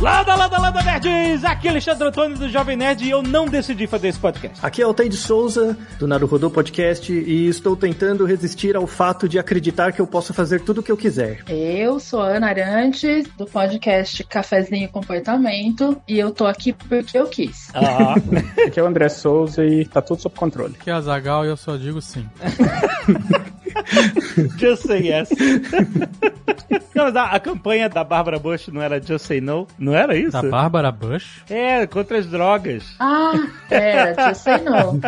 Landa, landa, landa, nerds! Aqui é Alexandre Antônio do Jovem Nerd e eu não decidi fazer esse podcast. Aqui é o Altair de Souza, do Naruhodô Podcast, e estou tentando resistir ao fato de acreditar que eu posso fazer tudo o que eu quiser. Eu sou a Ana Arantes, do podcast Cafezinho e Comportamento, e eu tô aqui porque eu quis. Ah, Aqui é o André Souza e tá tudo sob controle. Que é a Zagal e eu só digo sim. just say yes. Não, mas a, a campanha da Bárbara Bush não era Just Say No? Não era isso? Da Bárbara Bush? É, contra as drogas. Ah, pera, eu sei não.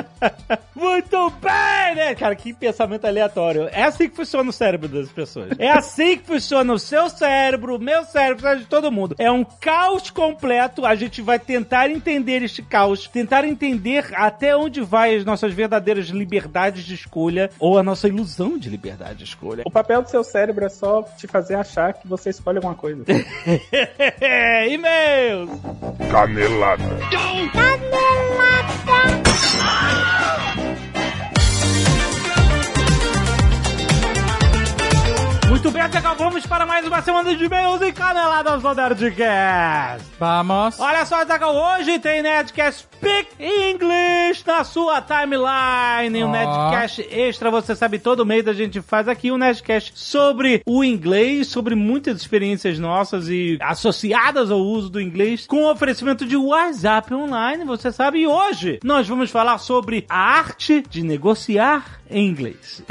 Muito bem, né? Cara, que pensamento aleatório. É assim que funciona o cérebro das pessoas. É assim que funciona o seu cérebro, o meu cérebro, o cérebro de todo mundo. É um caos completo. A gente vai tentar entender este caos, tentar entender até onde vai as nossas verdadeiras liberdades de escolha ou a nossa ilusão de liberdade de escolha. O papel do seu cérebro é só te fazer achar que você escolhe alguma coisa. E-mails! Canelada. Muito bem, Azaghal, vamos para mais uma semana de e-mails e caneladas do Nerdcast. Vamos. Olha só, Azaghal, hoje tem Nerdcast Speak English na sua timeline. Um Ó. Nerdcast extra, você sabe, todo mês a gente faz aqui um Nerdcast sobre o inglês, sobre muitas experiências nossas e associadas ao uso do inglês, com oferecimento de WhatsApp online, você sabe. E hoje nós vamos falar sobre a arte de negociar em inglês.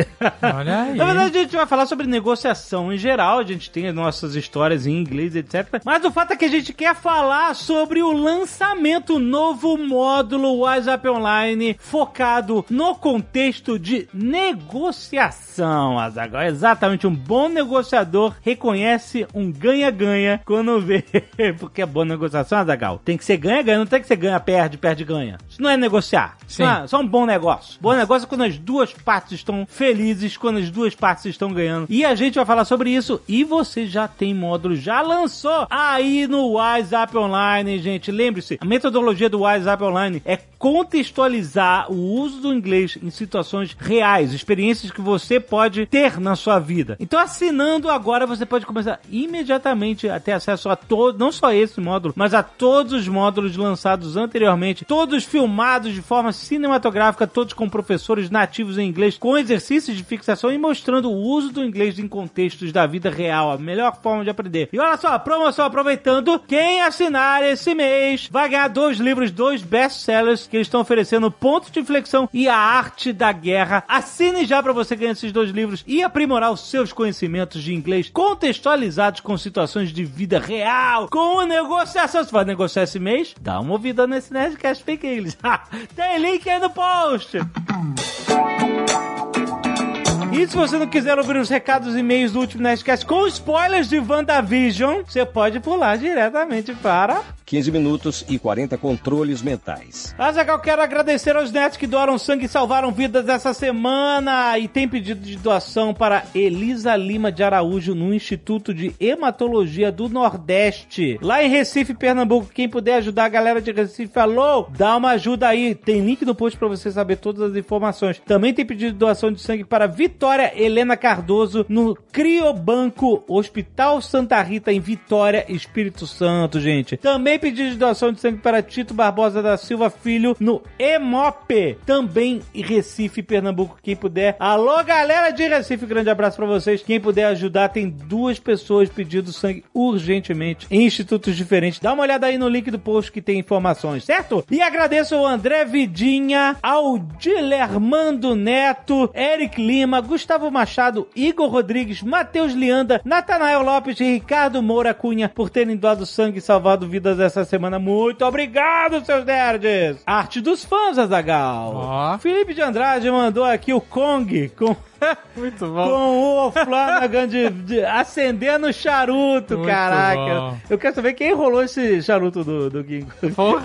Olha aí. Na verdade, a gente vai falar sobre negociação em geral, a gente tem as nossas histórias em inglês, etc. Mas o fato é que a gente quer falar sobre o lançamento, novo módulo WhatsApp Online focado no contexto de negociação, Azaghal. Exatamente, um bom negociador reconhece um ganha-ganha quando vê. Porque é boa negociação, Azaghal. Tem que ser ganha-ganha, não tem que ser ganha-perde, perde-ganha. Isso não é negociar. Sim. não é só um bom negócio. Bom negócio é quando as duas partes estão felizes, quando as duas partes estão ganhando. E a gente vai falar sobre isso. E você já tem módulo, já lançou aí no WhatsApp Online, gente. Lembre-se, a metodologia do WhatsApp Online é contextualizar o uso do inglês em situações reais, experiências que você pode ter na sua vida. Então, assinando agora, você pode começar imediatamente a ter acesso a todo, não só esse módulo, mas a todos os módulos lançados anteriormente, todos filmados de forma cinematográfica, todos com professores nativos em inglês, com exercícios de fixação e mostrando o uso do inglês em contextos da vida real, a melhor forma de aprender. E olha só, promoção aproveitando, quem assinar esse mês vai ganhar dois livros, dois best-sellers que eles estão oferecendo, Ponto de Inflexão e A Arte da Guerra. Assine já para você ganhar esses dois livros e aprimorar os seus conhecimentos de inglês contextualizados com situações de vida real, com negociação. Se vai negociar esse mês, dá uma ouvida nesse Nerdcast Fake English. Tem link aí no post. E se você não quiser ouvir os recados e e-mails do último Nerdcast com spoilers de WandaVision, você pode pular diretamente para 15 minutos e 40 controles mentais. Azaghal, quero agradecer aos netos que doaram sangue e salvaram vidas essa semana. E tem pedido de doação para Elisa Lima de Araújo, no Instituto de Hematologia do Nordeste. Lá em Recife, Pernambuco. Quem puder ajudar a galera de Recife, alô, dá uma ajuda aí. Tem link no post para você saber todas as informações. Também tem pedido de doação de sangue para Vitória Helena Cardoso, no Criobanco Hospital Santa Rita, em Vitória, Espírito Santo, gente. Também pedido de doação de sangue para Tito Barbosa da Silva Filho no Emop, também em Recife, Pernambuco, quem puder. Alô, galera de Recife, grande abraço para vocês. Quem puder ajudar, tem duas pessoas pedindo sangue urgentemente em institutos diferentes. Dá uma olhada aí no link do post que tem informações, certo? E agradeço ao André Vidinha, ao Dilermando Neto, Eric Lima, Gustavo Machado, Igor Rodrigues, Matheus Lianda, Natanael Lopes e Ricardo Moura Cunha por terem doado sangue e salvado vidas essa semana. Muito obrigado, seus nerds! Arte dos fãs, Azagal. Ó. Felipe de Andrade mandou aqui o Kong com Muito bom. com o Flanagan de, de acendendo o charuto, Muito caraca. bom. Eu quero saber quem rolou esse charuto do, do Ginkgo. Porra.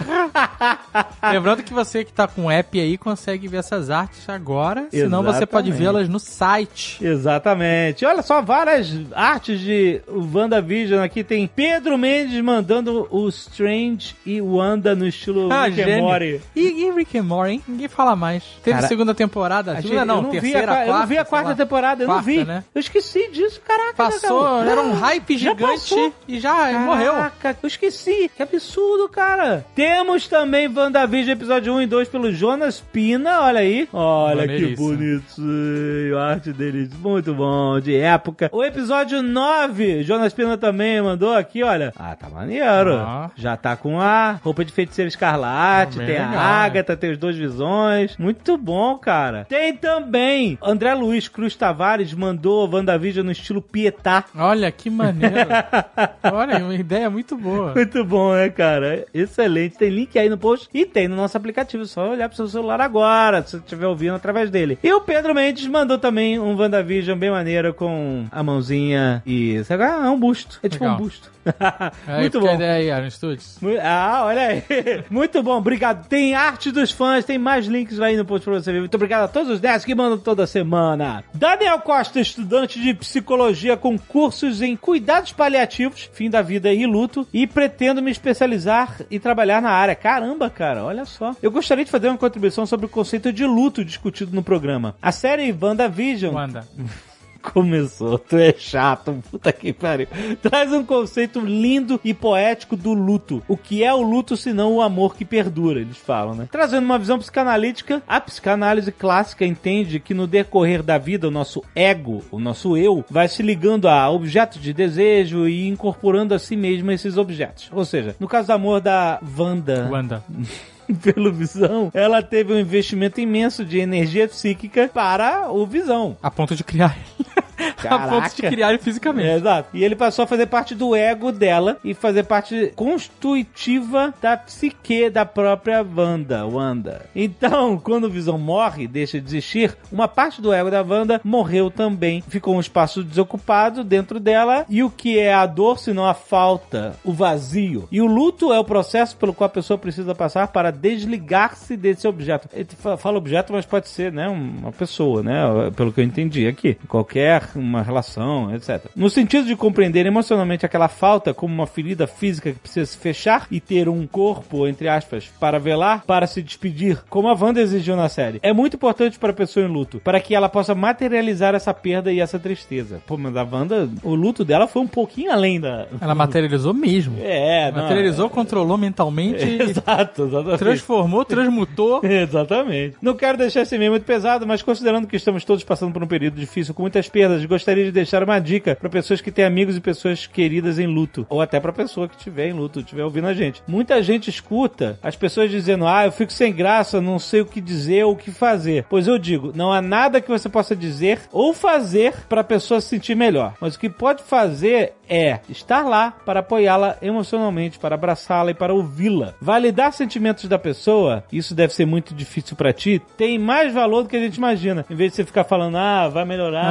Lembrando que você que tá com o app aí consegue ver essas artes agora, senão você pode Exatamente. vê-las no site. Exatamente. Olha só, várias artes de WandaVision aqui. Tem Pedro Mendes mandando o Strange e Wanda no estilo Ah, Rick and. Morty. E, e Rick and Morty, hein? Ninguém fala mais. Teve Cara, segunda temporada? Achei- Segunda não, não vi a, terceira, qua- eu não vi a quarta lá. temporada, eu não Quarta, vi. né? Eu esqueci disso, caraca. Passou, cara. era um hype Já gigante passou. e já morreu. Caraca, eu esqueci. Que absurdo, cara. Temos também WandaVision episódio 1 e 2 pelo Jonas Pina. Olha aí. Olha que bonitinho. A arte deles, muito bom, de época. O episódio 9, Jonas Pina também mandou aqui, olha. Ah, tá maneiro. Ah. Já tá com a roupa de feiticeiro escarlate, Ah, tem a Agatha, tem os dois visões. Muito bom, cara. Tem também André Luiz Cruz Tavares mandou WandaVision no estilo Pietá. Olha que maneiro. Olha, uma ideia muito boa. Muito bom, né, cara? Excelente. Tem link aí no post e tem no nosso aplicativo. É Só olhar pro seu celular agora, se você estiver ouvindo através dele. E o Pedro Mendes mandou também um WandaVision bem maneiro com a mãozinha e. Sabe? Ah, é um busto. É tipo Legal. um busto. Muito bom. aí, Aaron Studios. Ah, olha aí. Muito bom, obrigado. Tem arte dos fãs, tem mais links aí no post pra você ver. Muito obrigado a todos os 10 que mandam toda semana. Daniel Costa, estudante de psicologia com cursos em cuidados paliativos, fim da vida e luto, e pretendo me especializar e trabalhar na área. Caramba, cara, olha só. Eu gostaria de fazer uma contribuição sobre o conceito de luto discutido no programa. A série WandaVision Wanda. Começou, tu é chato, puta que pariu. Traz um conceito lindo e poético do luto. O que é o luto senão o amor que perdura, eles falam, né? Trazendo uma visão psicanalítica, a psicanálise clássica entende que no decorrer da vida o nosso ego, o nosso eu, vai se ligando a objetos de desejo e incorporando a si mesmo esses objetos. Ou seja, no caso do amor da Wanda, Wanda. pelo Visão, ela teve um investimento imenso de energia psíquica para o Visão. A ponto de criar ele. A ponto de Caraca. criar fisicamente. É, exato. E ele passou a fazer parte do ego dela e fazer parte constitutiva da psique da própria Wanda. Wanda. Então, quando o Visão morre, deixa de existir, uma parte do ego da Wanda morreu também. Ficou um espaço desocupado dentro dela. E o que é a dor, senão a falta, o vazio? E o luto é o processo pelo qual a pessoa precisa passar para desligar-se desse objeto. Ele fa- fala objeto, mas pode ser, né, uma pessoa, né, pelo que eu entendi aqui. Qualquer uma relação, etc. No sentido de compreender emocionalmente aquela falta como uma ferida física que precisa se fechar e ter um corpo, entre aspas, para velar, para se despedir, como a Wanda exigiu na série. É muito importante para a pessoa em luto, para que ela possa materializar essa perda e essa tristeza. Pô, mas a Wanda, o luto dela foi um pouquinho além da... Ela materializou mesmo. É, não, materializou, controlou mentalmente, e Exato, exatamente. transformou, transmutou. Exatamente. Não quero deixar esse e-mail muito pesado, mas considerando que estamos todos passando por um período difícil com muitas perdas, gostaria de deixar uma dica para pessoas que têm amigos e pessoas queridas em luto, ou até para pessoa que estiver em luto, estiver ouvindo a gente. Muita gente escuta as pessoas dizendo: "Ah, eu fico sem graça, não sei o que dizer ou o que fazer". Pois eu digo, não há nada que você possa dizer ou fazer para a pessoa se sentir melhor. Mas o que pode fazer é estar lá para apoiá-la emocionalmente, para abraçá-la e para ouvi-la. Validar sentimentos da pessoa, isso deve ser muito difícil para ti, tem mais valor do que a gente imagina. Em vez de você ficar falando, ah, vai melhorar,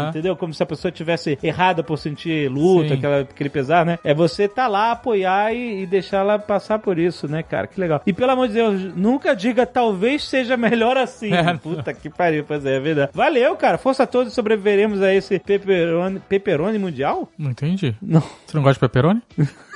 aham. entendeu? Como se a pessoa tivesse errada por sentir luta, aquela, aquele pesar, né? É você tá lá, apoiar e, e deixar ela passar por isso, né, cara? Que legal. E pelo amor de Deus, nunca diga talvez seja melhor assim. É. Puta que pariu, pois é, é verdade. Valeu, cara. Força a todos e sobreviveremos a esse pepperoni, pepperoni mundial? Não entendi. Não. Você não gosta de pepperoni?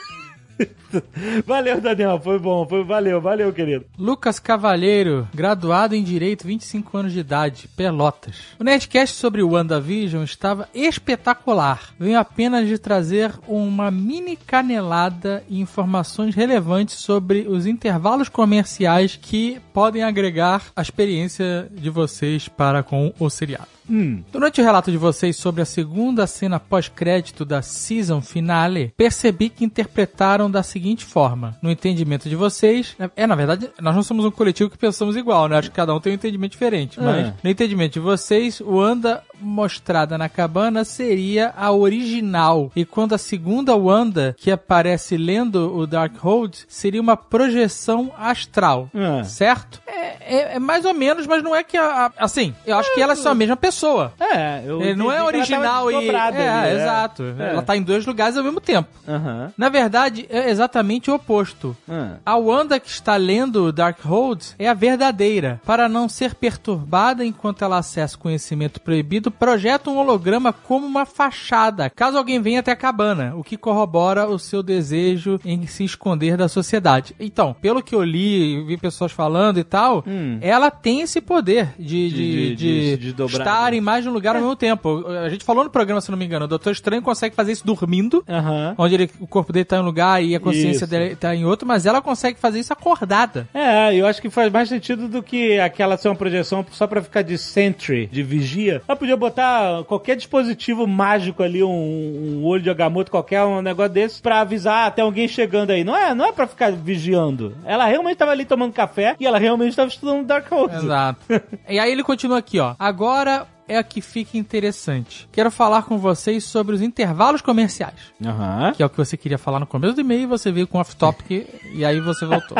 Valeu, Daniel. Foi bom. Foi, valeu, valeu, querido. Lucas Cavalheiro, graduado em Direito, 25 anos de idade, Pelotas. O Nerdcast sobre o WandaVision estava espetacular. Venho apenas de trazer uma mini canelada e informações relevantes sobre os intervalos comerciais que podem agregar a experiência de vocês para com o seriado. Hum. Durante o relato de vocês sobre a segunda cena pós-crédito da season finale, percebi que interpretaram da seguinte forma. No entendimento de vocês, é na verdade, nós não somos um coletivo que pensamos igual, né? Acho que cada um tem um entendimento diferente. Mas É. no entendimento de vocês, o Wanda mostrada na cabana seria a original. E quando a segunda Wanda, que aparece lendo o Darkhold, seria uma projeção astral. Ah. Certo? É, É, é mais ou menos, mas não é que a, a- assim, eu acho que elas são a mesma pessoa. É, eu Ele não é original e é, ali, é. exato. É. Ela tá em dois lugares ao mesmo tempo. Aham. Na verdade, é exatamente o oposto. Ah. A Wanda que está lendo Darkhold é a verdadeira. Para não ser perturbada enquanto ela acessa conhecimento proibido, projeta um holograma como uma fachada, caso alguém venha até a cabana, o que corrobora o seu desejo em se esconder da sociedade. Então, pelo que eu li e vi pessoas falando e tal, Hum. ela tem esse poder de, De- de, de- de de desdobrar, estar em mais de um lugar ao mesmo tempo. A gente falou no programa, se não me engano, o Doutor Estranho consegue fazer isso dormindo, onde ele- o corpo dele tá em um lugar e a consciência Isso. dele tá em outro, mas ela consegue fazer isso acordada. É, eu acho que faz mais sentido do que aquela ser uma projeção só pra ficar de sentry, de vigia. Ela podia botar qualquer dispositivo mágico ali, um, um olho de Agamotto qualquer, um negócio desse, pra avisar até alguém chegando aí. Não é, não é pra ficar vigiando. Ela realmente tava ali tomando café e ela realmente tava estudando Darkhold. Exato. e aí ele continua aqui, ó. Agora é a que fica interessante. Quero falar com vocês sobre os intervalos comerciais. Aham. Que é o que você queria falar no começo do e-mail, você veio com off-topic e aí você voltou.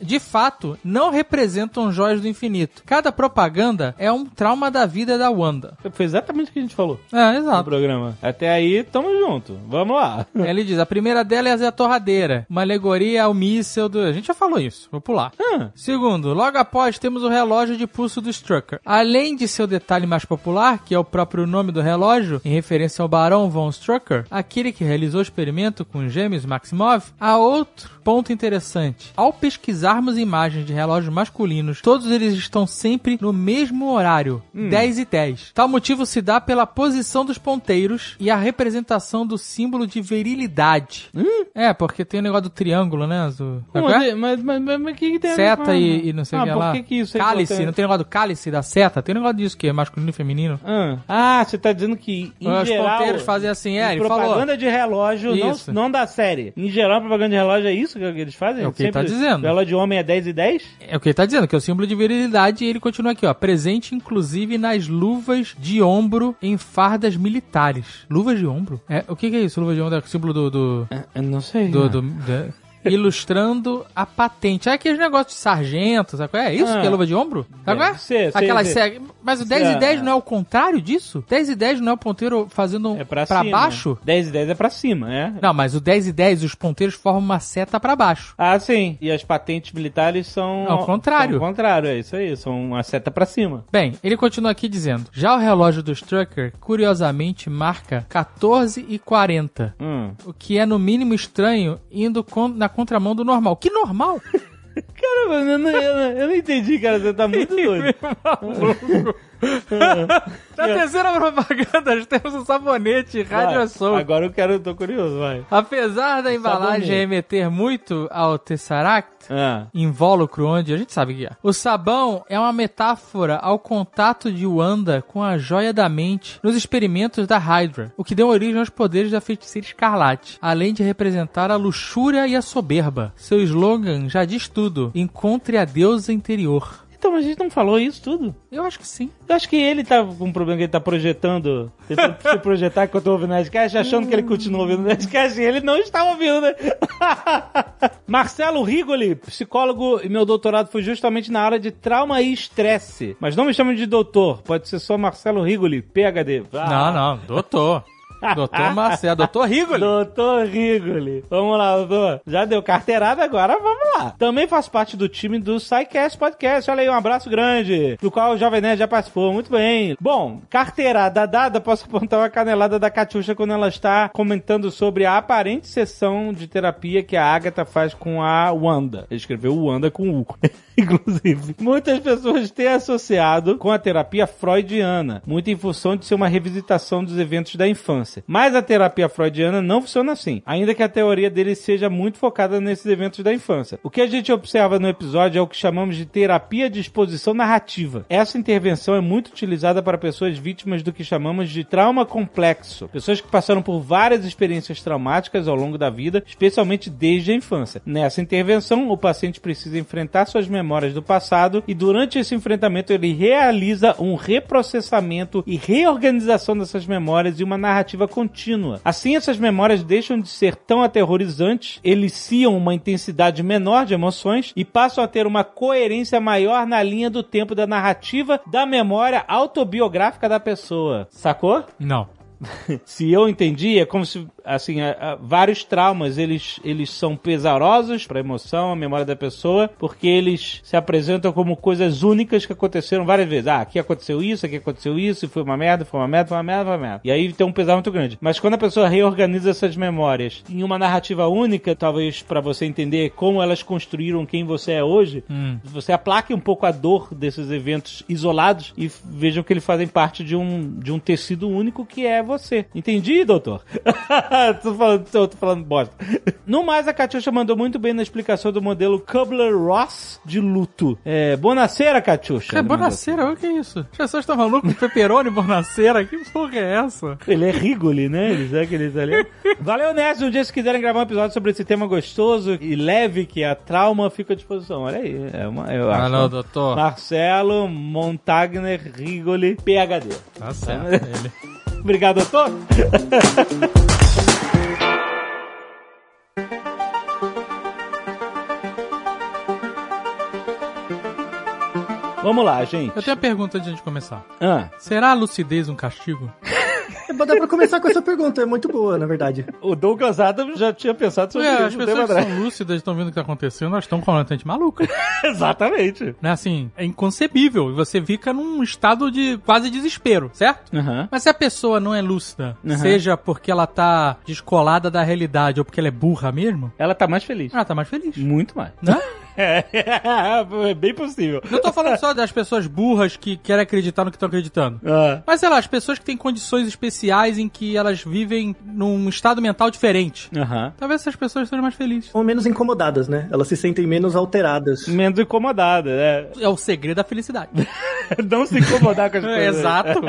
De fato, não representam joias do infinito. Cada propaganda é um trauma da vida da Wanda. Foi exatamente o que a gente falou É, no exato. programa. Até aí, tamo junto. Vamos lá. Ele diz: a primeira dela é a Zé Torradeira, uma alegoria ao míssel do. A gente já falou isso, vou pular. Ah, Segundo, logo após temos o relógio de pulso do Strucker. Além de seu detalhe mais popular, que é o próprio nome do relógio, em referência ao Barão von Strucker, aquele que realizou o experimento com gêmeos Maximov, há outro ponto interessante. Ao pesquisarmos imagens de relógios masculinos, todos eles estão sempre no mesmo horário, 10 e 10. Tal motivo se dá pela posição dos ponteiros e a representação do símbolo de virilidade. É, porque tem o negócio do triângulo, né? Do... Sabe qual é? mas, mas, mas, mas o que, que tem Seta e, e não sei o ah, que lá. que que isso é cálice, importante? não tem negócio do cálice da seta? Tem negócio disso que é masculino e feminino. Ah, Ah, você tá dizendo que em Os geral... ponteiros fazem assim, é, ele falou. propaganda de relógio, não, não da série. Em geral, propaganda de relógio é isso que eles fazem? É o que ele tá Sempre- dizendo. Relógio de homem é 10 e 10? É o que ele tá dizendo, que é o símbolo de virilidade, e ele continua aqui, ó. Presente, inclusive, nas luvas de ombro em fardas militares. Luvas de ombro? É, o que, que é isso? Luva de ombro é o símbolo do. do, Eu não sei. do- do- da- ilustrando a patente. É aqueles negócios de sargento, sabe qual é? É isso Ah. que é luva de ombro? Sabe qual é? Ser, sei. ceg- Mas o 10 Sei, e 10 ah. não é o contrário disso? 10 e 10 não é o ponteiro fazendo É pra, pra baixo? 10 e 10 é pra cima, é? Não, mas o 10 e 10, os ponteiros formam uma seta pra baixo. Ah, sim. E as patentes militares são... Ao contrário. São ao contrário, é isso aí. São uma seta pra cima. Bem, ele continua aqui dizendo: Já o relógio do Strucker, curiosamente, marca 14 e 40. Hum. O que é no mínimo estranho, indo na contramão do normal. Que normal? Caramba, eu não, eu, não, eu não entendi, cara. Você tá muito doido. Na terceira propaganda, temos um sabonete radioação. Agora eu quero, tô curioso, vai. Apesar da embalagem Sabonete. remeter muito ao Tesseract, Ah. invólucro onde a gente sabe que é. O sabão é uma metáfora ao contato de Wanda com a joia da mente nos experimentos da Hydra, o que deu origem aos poderes da feiticeira escarlate, além de representar a luxúria e a soberba. Seu slogan já diz tudo: encontre a deusa interior. Então, mas a gente não falou isso tudo? Eu acho que sim. Eu acho que ele tá com um problema que ele tá projetando, tentando se projetar enquanto eu ouvindo o Nerdcast, achando que ele continua ouvindo o Nerdcast e ele não está ouvindo, né? Marcelo Rigoli, psicólogo, e meu doutorado foi justamente na área de trauma e estresse. Mas não me chamem de doutor, pode ser só Marcelo Rigoli, PHD. Não, não, doutor. Doutor Marcelo, doutor Rigoli. Doutor Rigoli. Vamos lá, doutor. Já deu carteirada, agora vamos lá. Também faço parte do time do SciCast Podcast. Olha aí, um abraço grande, do qual o Jovem Nerd já participou. Muito bem. Bom, carteirada dada, posso apontar uma canelada da Catiuxa quando ela está comentando sobre a aparente sessão de terapia que a Agatha faz com a Wanda. Ele escreveu Wanda com U. Inclusive, muitas pessoas têm associado com a terapia freudiana, muito em função de ser uma revisitação dos eventos da infância. Mas a terapia freudiana não funciona assim, ainda que a teoria dele seja muito focada nesses eventos da infância. O que a gente observa no episódio é o que chamamos de terapia de exposição narrativa. Essa intervenção é muito utilizada para pessoas vítimas do que chamamos de trauma complexo, pessoas que passaram por várias experiências traumáticas ao longo da vida, especialmente desde a infância. Nessa intervenção, o paciente precisa enfrentar suas memórias do passado e durante esse enfrentamento ele realiza um reprocessamento e reorganização dessas memórias e uma narrativa narrativa contínua. Assim, essas memórias deixam de ser tão aterrorizantes, eliciam uma intensidade menor de emoções e passam a ter uma coerência maior na linha do tempo da narrativa da memória autobiográfica da pessoa. Sacou? Não. se eu entendi, é como se, assim, a- a- vários traumas, eles, eles são pesarosos para a emoção, a memória da pessoa, porque eles se apresentam como coisas únicas que aconteceram várias vezes. Ah, aqui aconteceu isso, aqui aconteceu isso, e foi uma merda, foi uma merda, foi uma merda, foi uma merda. E aí tem um pesar muito grande. Mas quando a pessoa reorganiza essas memórias em uma narrativa única, talvez para você entender como elas construíram quem você é hoje, você aplaque um pouco a dor desses eventos isolados e vejam que eles fazem parte de um, de um tecido único que é você. Entendi, doutor? tô, falando, tô, tô falando bosta. No mais, a Catiuxa mandou muito bem na explicação do modelo Kubler-Ross de luto. É, Bonacera, Catiuxa. É bonaceira, o que é isso? As pessoas estão malucas com pepperoni bonaceira? Que porra é essa? Ele é Rigoli, né? Eles é aquele italiano. Valeu, Ness. Um dia, se quiserem gravar um episódio sobre esse tema gostoso e leve, que é a trauma, fica à disposição. Olha aí. É uma, eu acho. Alô, doutor. Marcelo Montagner Rigoli, PHD. Tá certo. Ele. Obrigado, doutor. Vamos lá, gente. Eu tenho uma pergunta antes de começar. Ah, Será a lucidez um castigo? É, Dá pra começar com essa pergunta, é muito boa, na verdade. o Douglas Adams já tinha pensado sobre É, isso. as pessoas que são lúcidas estão vendo o que tá acontecendo, elas estão completamente malucas. Exatamente. né? Assim, é inconcebível. E você fica num estado de quase desespero, certo? Aham. Mas se a pessoa não é lúcida, Uhum. seja porque ela tá descolada da realidade ou porque ela é burra mesmo, Ela tá mais feliz. ela tá mais feliz. Muito mais. Né? É, é bem possível. Não tô falando só das pessoas burras que querem acreditar no que estão acreditando. Ah, Mas sei lá, as pessoas que têm condições especiais em que elas vivem num estado mental diferente. Aham. Talvez essas pessoas sejam mais felizes. Ou menos incomodadas, né? Elas se sentem menos alteradas. Menos incomodada, né? É o segredo da felicidade. Não se incomodar com as É, coisas. Exato.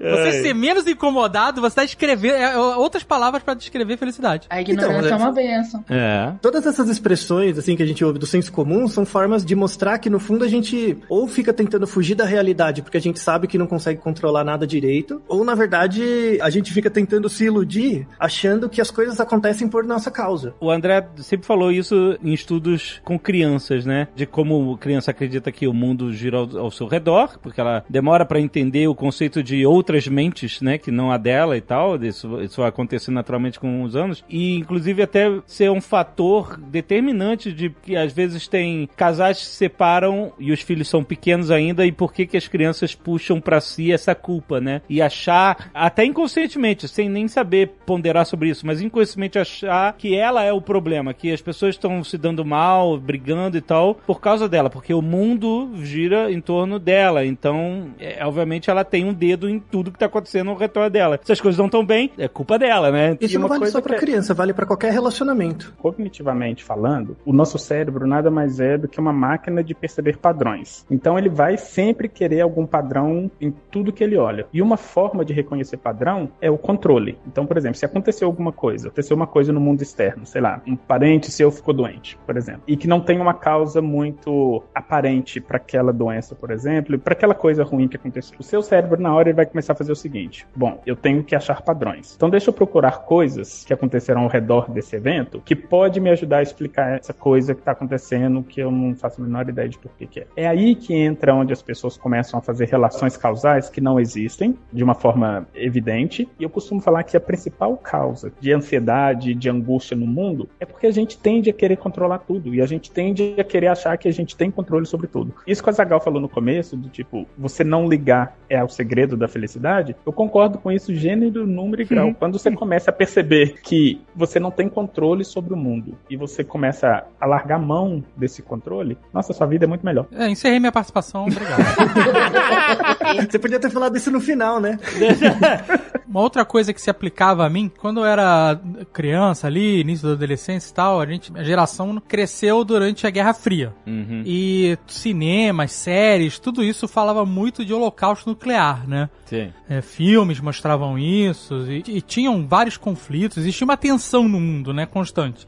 Você ser menos incomodado, você tá escrevendo é, é, outras palavras pra descrever felicidade. A ignorância Então, é uma benção. É. Todas essas expressões, assim, que a gente ouve do senso comum, são formas de mostrar que, no fundo, a gente ou fica tentando fugir da realidade porque a gente sabe que não consegue controlar nada direito, ou, na verdade, a gente fica tentando se iludir achando que as coisas acontecem por nossa causa. O André sempre falou isso em estudos com crianças, né? De como a criança acredita que o mundo gira ao, seu redor, porque ela demora pra entender o conceito de outras mentes, né? Que não a dela e tal. Isso, isso vai acontecer naturalmente com os anos. E, inclusive, até ser um fator determinante de que às vezes tem casais que se separam e os filhos são pequenos ainda e por que que as crianças puxam pra si essa culpa, né? E achar, até inconscientemente, sem nem saber ponderar sobre isso, mas inconscientemente achar que ela é o problema, que as pessoas estão se dando mal, brigando e tal, por causa dela, porque o mundo gira em torno dela. Então, é, obviamente, ela tem um dedo em tudo que tá acontecendo ao redor dela. Se as coisas não estão bem, é culpa dela, né? Isso E não vale coisa só pra que é- criança, vale pra qualquer relacionamento. Cognitivamente falando, o nosso cérebro nada mais é do que uma máquina de perceber padrões. Então ele vai sempre querer algum padrão em tudo que ele olha. E uma forma de reconhecer padrão é o controle. Então, por exemplo, se aconteceu alguma coisa, aconteceu uma coisa no mundo externo, sei lá, um parente seu ficou doente, por exemplo, e que não tem uma causa muito aparente para aquela doença, por exemplo, para aquela coisa ruim que aconteceu. O seu cérebro na hora ele vai começar a fazer o seguinte: bom, eu tenho que achar padrões. Então deixa eu procurar coisas que aconteceram ao redor desse evento que pode me ajudar a explicar essa coisa que está acontecendo que eu não faço a menor ideia de por que, que é. É aí que entra onde as pessoas começam a fazer relações causais que não existem de uma forma evidente. E eu costumo falar que a principal causa de ansiedade, de angústia no mundo é porque a gente tende a querer controlar tudo e a gente tende a querer achar que a gente tem controle sobre tudo. Isso que a Zagal falou no começo, do tipo, você não ligar é o segredo da felicidade, eu concordo com isso gênero, número e grau. Quando você começa a perceber que você não tem controle sobre o mundo e você começa a largar mão desse controle, nossa, sua vida é muito melhor. É, encerrei minha participação, obrigado. Você podia ter falado isso no final, né? Uma outra coisa que se aplicava a mim, quando eu era criança ali, início da adolescência e tal, a gente, a geração cresceu durante a Guerra Fria. Uhum. E cinemas, séries, tudo isso falava muito de holocausto nuclear, né? Sim. É, filmes mostravam isso e, e tinham vários conflitos, existia uma tensão no mundo, né, constante.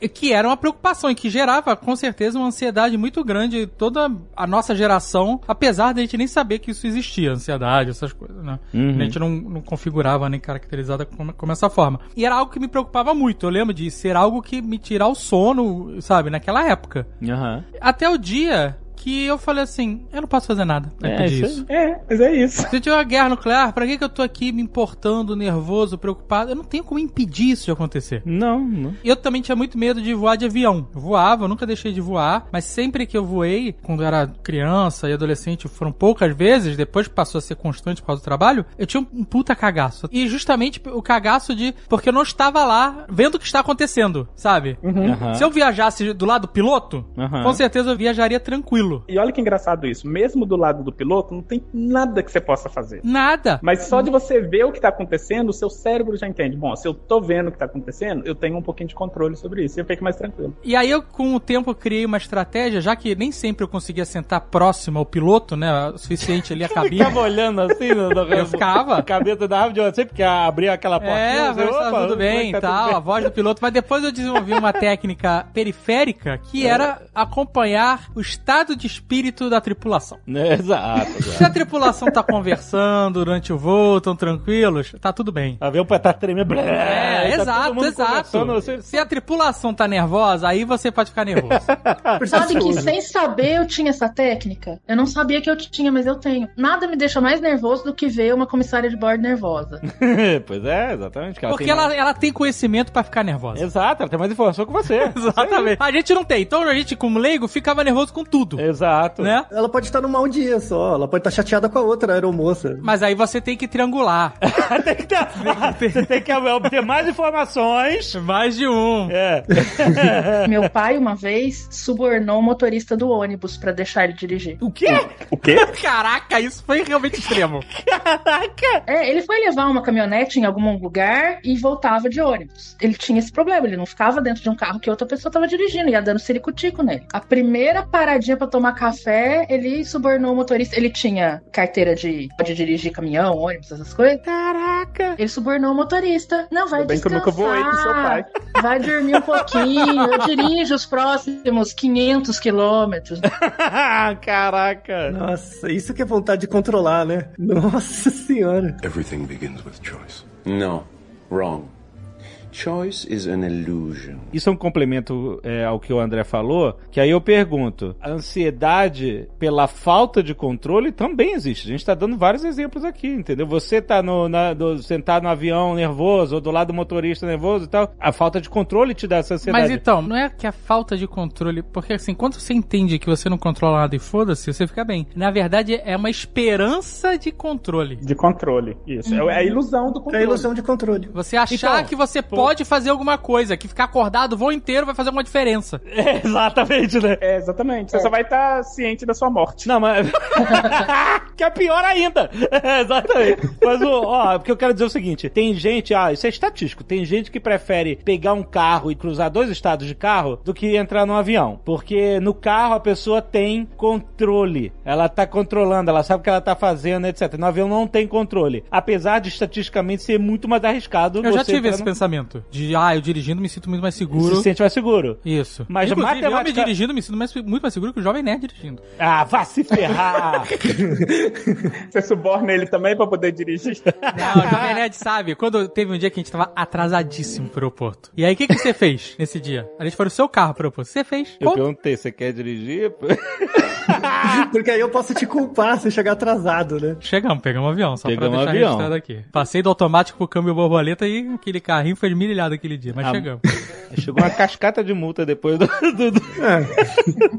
E que era uma preocupação e que gerava, com certeza, uma ansiedade muito grande em toda a nossa geração, apesar de a gente nem saber que isso existia, ansiedade, essas coisas, né? Uhum. A gente não, não configurava configurava nem caracterizada como, como essa forma. E era algo que me preocupava muito. Eu lembro de ser algo que me tirar o sono, sabe, naquela época. Aham. Até o dia que eu falei assim, eu não posso fazer nada É, isso. É, mas é isso. Se tiver uma guerra nuclear, pra que, que eu tô aqui me importando, nervoso, preocupado? Eu não tenho como impedir isso de acontecer. Não, não. E eu também tinha muito medo de voar de avião. Eu voava, eu nunca deixei de voar, mas sempre que eu voei, quando eu era criança e adolescente, foram poucas vezes, depois que passou a ser constante por causa do trabalho, eu tinha um puta cagaço. E justamente o cagaço de. Porque eu não estava lá vendo o que está acontecendo, sabe? Aham. Se eu viajasse do lado do piloto, Aham. com certeza eu viajaria tranquilo. E olha que engraçado isso. Mesmo do lado do piloto, não tem nada que você possa fazer. Nada. Mas só de você ver o que tá acontecendo, o seu cérebro já entende. Bom, se eu tô vendo o que tá acontecendo, eu tenho um pouquinho de controle sobre isso. E eu fico mais tranquilo. E aí eu, com o tempo, criei uma estratégia, já que nem sempre eu conseguia sentar próximo ao piloto, né? O suficiente ali a cabine. Ficava olhando assim, no, no, Eu ficava. A cabeça da árvore, de- sempre que abria aquela portinha. É, tá opa, tudo bem e tá tal, bem. a voz do piloto. Mas depois eu desenvolvi uma técnica periférica que era acompanhar o estado de espírito da tripulação. É, Exato, Se a tripulação tá conversando durante o voo, tão tranquilos, tá tudo bem. O avião tá tremendo. É, e tá exato, exato. Você... Se a tripulação tá nervosa, aí você pode ficar nervoso. Sabe que sem saber eu tinha essa técnica? Eu não sabia que eu tinha, mas eu tenho. Nada me deixa mais nervoso do que ver uma comissária de bordo nervosa. pois é, exatamente. ela Porque tem ela, mais- ela tem conhecimento pra ficar nervosa. Exato, ela tem mais informação que você. Exatamente. A gente não tem. Então a gente, como leigo, ficava nervoso com tudo. Exato. Né? Ela pode estar num mau dia só, ela pode estar chateada com a outra aeromoça. Mas aí você tem que triangular. tem que ter, você tem que obter mais informações. Mais de um. É. Meu pai, uma vez, subornou o motorista do ônibus pra deixar ele dirigir. O quê? O quê? Caraca, isso foi realmente extremo. Caraca! É, ele foi levar uma caminhonete em algum lugar e voltava de ônibus. Ele tinha esse problema, ele não ficava dentro de um carro que outra pessoa tava dirigindo, ia dando ciricutico nele. A primeira paradinha pra tomar café, ele subornou o motorista. Ele tinha carteira de pode dirigir caminhão, ônibus, essas coisas. Caraca! Ele subornou o motorista. Não, vai Ainda bem que eu nunca descansar. voei com seu pai. Vai dormir um pouquinho. Eu dirijo os próximos 500 quilômetros. Caraca! Nossa, isso que é vontade de controlar, né? Nossa senhora. Everything begins with choice. No, wrong. Choice is an illusion. Isso é um complemento é, ao que o André falou, que aí eu pergunto, a ansiedade pela falta de controle também existe. A gente tá dando vários exemplos aqui, entendeu? Você tá no, na- do- sentado no avião nervoso, ou do lado do motorista nervoso e tal, a falta de controle te dá essa ansiedade. Mas então, não é que a falta de controle. Porque assim, quando você entende que você não controla nada e foda-se, você fica bem. Na verdade, é uma esperança de controle. De controle. Isso. É a ilusão do É a controle. ilusão de controle. Você achar Então, que você pode fazer alguma coisa, que ficar acordado o voo inteiro vai fazer alguma diferença. É, exatamente, né? É, exatamente. Você só vai estar ciente da sua morte. Não, mas. que é pior ainda! É, exatamente. Mas, o- ó, porque eu quero dizer o seguinte: tem gente, ah, isso é estatístico, tem gente que prefere pegar um carro e cruzar dois estados de carro do que entrar num avião. Porque no carro a pessoa tem controle. Ela tá controlando, ela sabe o que ela tá fazendo, etc. No avião não tem controle. Apesar de estatisticamente ser muito mais arriscado. Eu já tive esse no- pensamento. De, ah, eu dirigindo me sinto muito mais seguro. Se sente mais seguro. Isso. Mas Inclusive, eu me matemática- dirigindo me sinto mais- muito mais seguro que o Jovem Nerd dirigindo. Ah, vá se ferrar! Você suborna ele também pra poder dirigir. Não, o Jovem Nerd sabe. Quando teve um dia que a gente tava atrasadíssimo pro aeroporto. E aí, o que, que você fez nesse dia? A gente foi no seu carro pro aeroporto. Você fez. Eu Conta. perguntei, você quer dirigir? Porque aí eu posso te culpar se chegar atrasado, né? Chegamos, pegamos um avião, só Pegamos pra deixar avião. registrado aqui. Passei do automático pro câmbio borboleta e aquele carrinho foi milhado aquele dia, mas Ah, chegamos. Chegou uma cascata de multa depois do. do- do-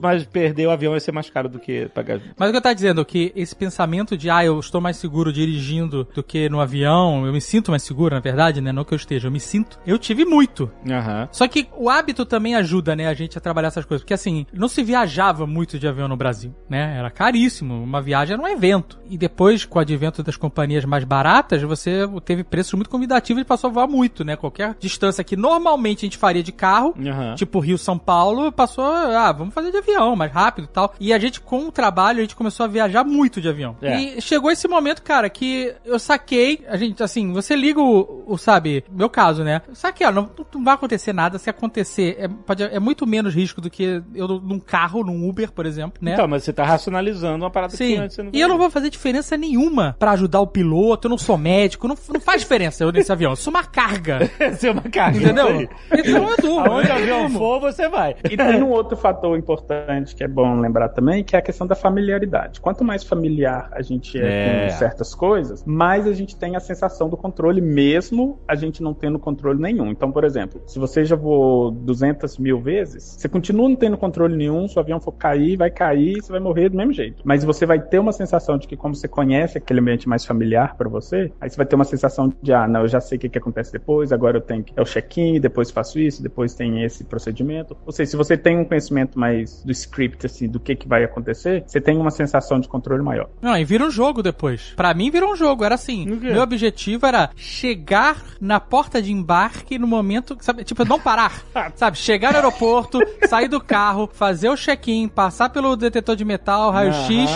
Mas perder o avião vai ser mais caro do que pagar. Mas o que eu tava dizendo, que esse pensamento de, ah, eu estou mais seguro dirigindo do que no avião, eu me sinto mais seguro, na verdade, né? Não que eu esteja, eu me sinto. Eu tive muito. Aham. Só que o hábito também ajuda, né, a gente a trabalhar essas coisas. Porque assim, não se viajava muito de avião no Brasil, né? Era caríssimo. Uma viagem era um evento. E depois, com o advento das companhias mais baratas, você teve preços muito convidativos e passou a voar muito, né? Qualquer distância que normalmente a gente faria de carro, Aham. tipo Rio-São Paulo, passou, ah, vamos fazer de avião, mais rápido e tal. E a gente, com o trabalho, a gente começou a viajar muito de avião. É. E chegou esse momento, cara, que eu saquei, a gente, assim, você liga o, o, sabe, meu caso, né? Saquei, ó, não, não vai acontecer nada. Se acontecer, é, pode, é muito menos risco do que eu num carro, num Uber, por exemplo, né? Então, mas você tá operacionalizando uma parada que Sim. antes você não E eu não vou fazer diferença nenhuma pra ajudar o piloto. Eu não sou médico. Não, não faz diferença eu nesse avião. Eu sou uma carga. ser uma carga. Entendeu? Eu durmo. Aonde o eu avião for, você vai. E tem um outro fator importante que é bom lembrar também, que é a questão da familiaridade. Quanto mais familiar a gente é, É. com certas coisas, mais a gente tem a sensação do controle, mesmo a gente não tendo controle nenhum. Então, por exemplo, se você já voou 200 mil vezes, você continua não tendo controle nenhum, se o avião for cair, vai cair, você vai morrer do mesmo jeito. Mas você vai ter uma sensação de que, como você conhece aquele ambiente mais familiar para você, aí você vai ter uma sensação de, ah, não, eu já sei o que, que acontece depois, agora eu tenho que. É o check-in, depois faço isso, depois tem esse procedimento. Ou seja, se você tem um conhecimento mais do script, assim, do que, que vai acontecer, você tem uma sensação de controle maior. Não, e vira um jogo depois. Pra mim virou um jogo. Era assim. Meu objetivo era chegar na porta de embarque no momento, sabe, tipo, não parar. sabe, chegar no aeroporto, sair do carro, fazer o check-in, passar pelo detetor de metal, raio-x,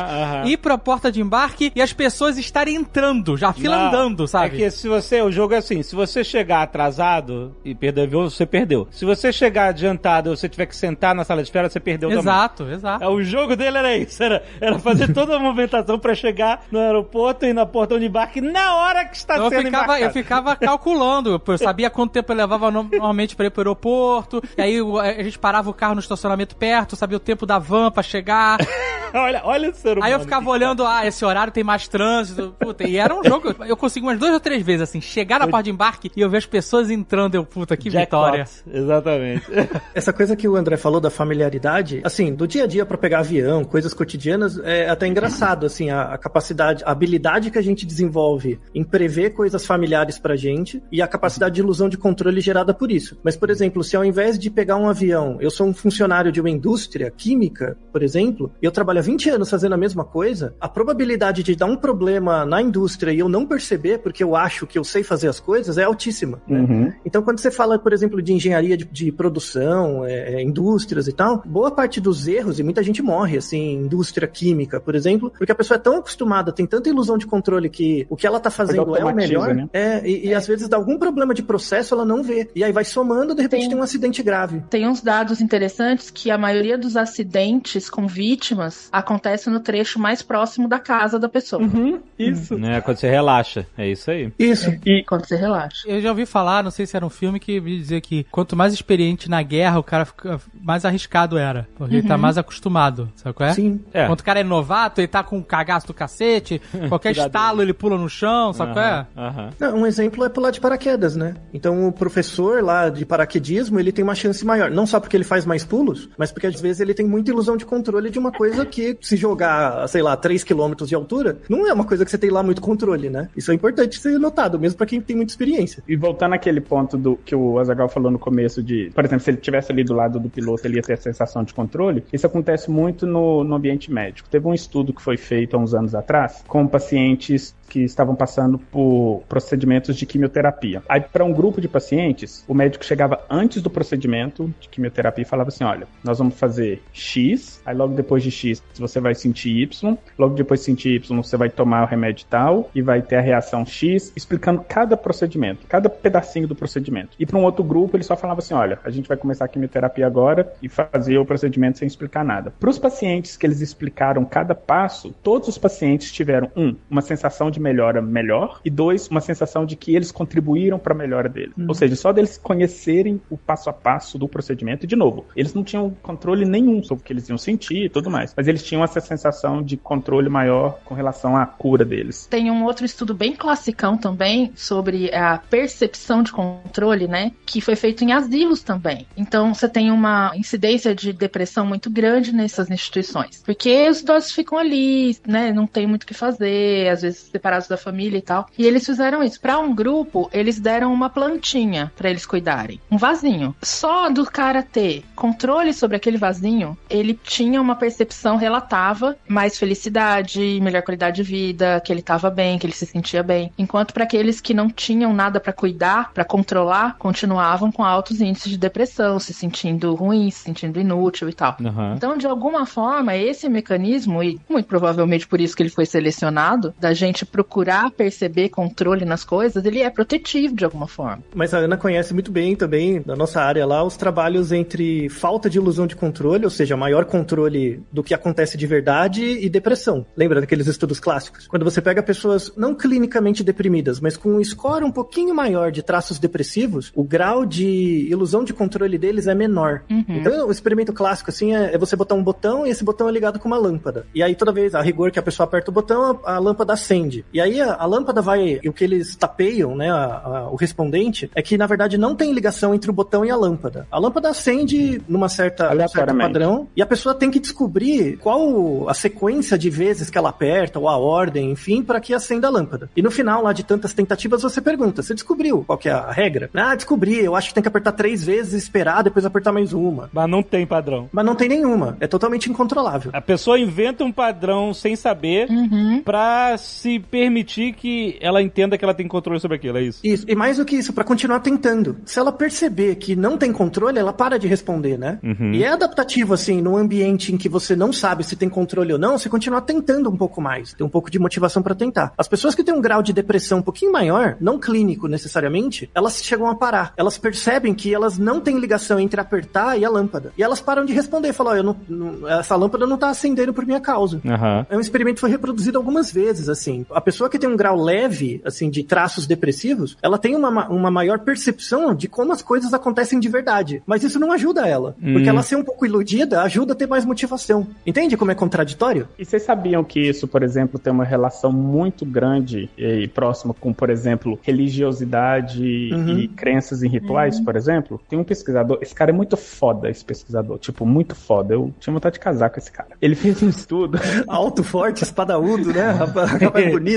ir pra porta de embarque e as pessoas estarem entrando, já a fila andando, sabe? É que se você. O jogo é assim: se você chegar atrasado e perder o avião, você perdeu. Se você chegar adiantado ou você tiver que sentar na sala de espera, você perdeu também. Exato, exato. É, O jogo dele era isso, era, era fazer toda a movimentação pra chegar no aeroporto e na portão de embarque na hora que está Eu sendo ficava, eu ficava calculando, eu sabia quanto tempo eu levava no- normalmente pra ir pro aeroporto, e aí a gente parava o carro no estacionamento perto, sabia o tempo da van pra chegar. olha, olha o ser humano. Aí eu ficava olhando, ah, esse horário tem mais trânsito. Puta, e era um jogo, eu consegui umas duas ou três vezes, assim, chegar na porta de embarque e eu ver as pessoas entrando, eu, puta, que Jackpot. vitória. Exatamente. Essa coisa que o André falou da familiaridade, assim, do dia a dia pra pegar avião, coisas cotidianas, é até engraçado, assim, a, a capacidade, a habilidade que a gente desenvolve em prever coisas familiares pra gente e a capacidade de ilusão de controle gerada por isso. Mas, por exemplo, se ao invés de pegar um avião, eu sou um funcionário de uma indústria química, por exemplo, e eu trabalho há 20 anos fazendo a mesma coisa, a probabilidade de dar um problema na indústria e eu não perceber porque eu acho que eu sei fazer as coisas é altíssima. né? Uhum. Então, quando você fala, por exemplo, de engenharia de, de produção, é, é, indústrias e tal, boa parte dos erros, e muita gente morre, assim, indústria química, por exemplo, porque a pessoa é tão acostumada, tem tanta ilusão de controle que o que ela tá fazendo é o melhor, né? é, e, e às vezes dá algum problema de processo, ela não vê. E aí vai somando, de repente Tem- tem um acidente grave. Tem uns dados interessantes que a maioria dos acidentes com vítimas acontece no trecho mais próximo da casa da pessoa. Uhum, isso. né? Quando você relaxa. É isso aí. Isso. E Quando você relaxa. Eu já ouvi falar, não sei se era um filme, que me dizia que quanto mais experiente na guerra, o cara fica, mais arriscado era. Porque ele tá mais acostumado, sabe qual é? Sim. É. Quando o cara é novato, ele tá com um cagaço do cacete, qualquer estalo ele pula no chão, sabe qual é? Aham. Não, um exemplo é pular de paraquedas, né? Então o professor lá de paraquedismo, ele tem uma chance maior. Não só porque ele faz mais pulos, mas porque às vezes ele tem muita ilusão de controle de uma coisa que, se jogar, sei lá, 3 km de altura, não é uma coisa que você tem lá muito controle, né? Isso é importante ser notado, mesmo pra quem tem muita experiência. E voltando àquele ponto do que o Azagal falou no começo de, por exemplo, se ele tivesse ali do lado do piloto, ele ia ter a sensação de controle. Isso acontece muito no, no ambiente médico. Teve um estudo que foi feito há uns anos atrás com pacientes que estavam passando por procedimentos de quimioterapia. Aí, para um grupo de pacientes, o médico chegava antes do procedimento de quimioterapia e falava assim: olha, nós vamos fazer X, aí logo depois de X você vai sentir Y, logo depois de sentir Y você vai tomar o remédio tal e vai ter a reação X, explicando cada procedimento, cada pedacinho do procedimento. E para um outro grupo ele só falava assim: olha, a gente vai começar a quimioterapia agora e fazer o procedimento sem explicar nada. Para os pacientes que eles explicaram cada passo, todos os pacientes tiveram um, uma sensação de melhora melhor e dois, uma sensação de que eles contribuíram para a melhora deles. Ou seja, só deles conhecerem o passo a passo do procedimento e de novo, eles não tinham controle nenhum sobre o que eles iam sentir e tudo mais, mas eles tinham essa sensação de controle maior com relação à cura deles. Tem um outro estudo bem classicão também sobre a percepção de controle, né? Que foi feito em asilos também. Então você tem uma incidência de depressão muito grande nessas instituições. Porque os idosos ficam ali, né? Não tem muito o que fazer, às vezes separados da família e tal. E eles fizeram isso. Para um grupo, eles deram uma plantinha para eles cuidarem. Um vasinho. Só do cara ter controle sobre aquele vasinho, ele tinha uma percepção, relatava mais felicidade, melhor qualidade de vida, que ele tava bem, que ele se sentia bem. Enquanto para aqueles que não tinham nada para cuidar, para controlar, continuavam com altos índices de depressão, se sentindo ruim, se sentindo inútil e tal. Aham. Então, de alguma forma, esse mecanismo, e muito provavelmente por isso que ele foi selecionado, da gente procurar perceber controle nas coisas, ele é protetivo de alguma forma. Mas a Ana conhece muito bem também, na nossa área lá, os trabalhos entre falta de ilusão de controle, ou seja, maior controle do que acontece de verdade, e depressão. Lembra daqueles estudos clássicos? Quando você pega pessoas não clinicamente deprimidas, mas com um score um pouquinho maior de traços depressivos, o grau de ilusão de controle deles é menor. Uhum. Então, o experimento clássico, assim, é, é você botar um botão e esse botão é ligado com uma lâmpada. E aí, toda vez, a rigor que a pessoa aperta o botão, a, a lâmpada acende. E aí, a, a lâmpada vai. E o que eles tapeiam, né, a- a- o respondente, é que, na verdade, não tem ligação entre o botão e a lâmpada. A lâmpada acende numa certa, num certo padrão, e a pessoa tem que descobrir qual a sequência de vezes que ela aperta, ou a ordem, enfim, para que acenda a lâmpada. E no final, lá de tantas tentativas, você pergunta: você descobriu qual que é a regra? Ah, descobri, eu acho que tem que apertar três vezes, esperar, depois apertar mais uma. Mas não tem padrão. Mas não tem nenhuma. É totalmente incontrolável. A pessoa inventa um padrão sem saber Uhum. pra se permitir que ela entenda que ela tem controle sobre aquilo, é isso? Isso. E mais do que isso, pra continuar tentando. Se ela perceber que não tem controle, ela para de responder, né? Uhum. E é adaptativo, assim, num ambiente em que você não sabe se tem controle ou não, você continuar tentando um pouco mais. Tem um pouco de motivação pra tentar. As pessoas que têm um grau de depressão um pouquinho maior, não clínico necessariamente, elas chegam a parar. Elas percebem que elas não têm ligação entre apertar e a lâmpada. E elas param de responder. Falam, ó, eu não, não- essa lâmpada não tá acendendo por minha causa. Aham. É um experimento que foi reproduzido algumas vezes, assim. A pessoa que tem um grau leve, assim, de traços depressivos, ela tem uma, ma- uma maior percepção de como as coisas acontecem de verdade. Mas isso não ajuda ela. Porque ela ser um pouco iludida ajuda a ter mais motivação. Entende como é contraditório? E vocês sabiam que isso, por exemplo, tem uma relação muito grande e próxima com, por exemplo, religiosidade Uhum. e crenças em rituais, por exemplo? Tem um pesquisador, esse cara é muito foda, esse pesquisador, tipo, muito foda. Eu tinha vontade de casar com esse cara. Ele fez um estudo Alto, forte, espadaúdo, né? Rapaz rapaz bonito.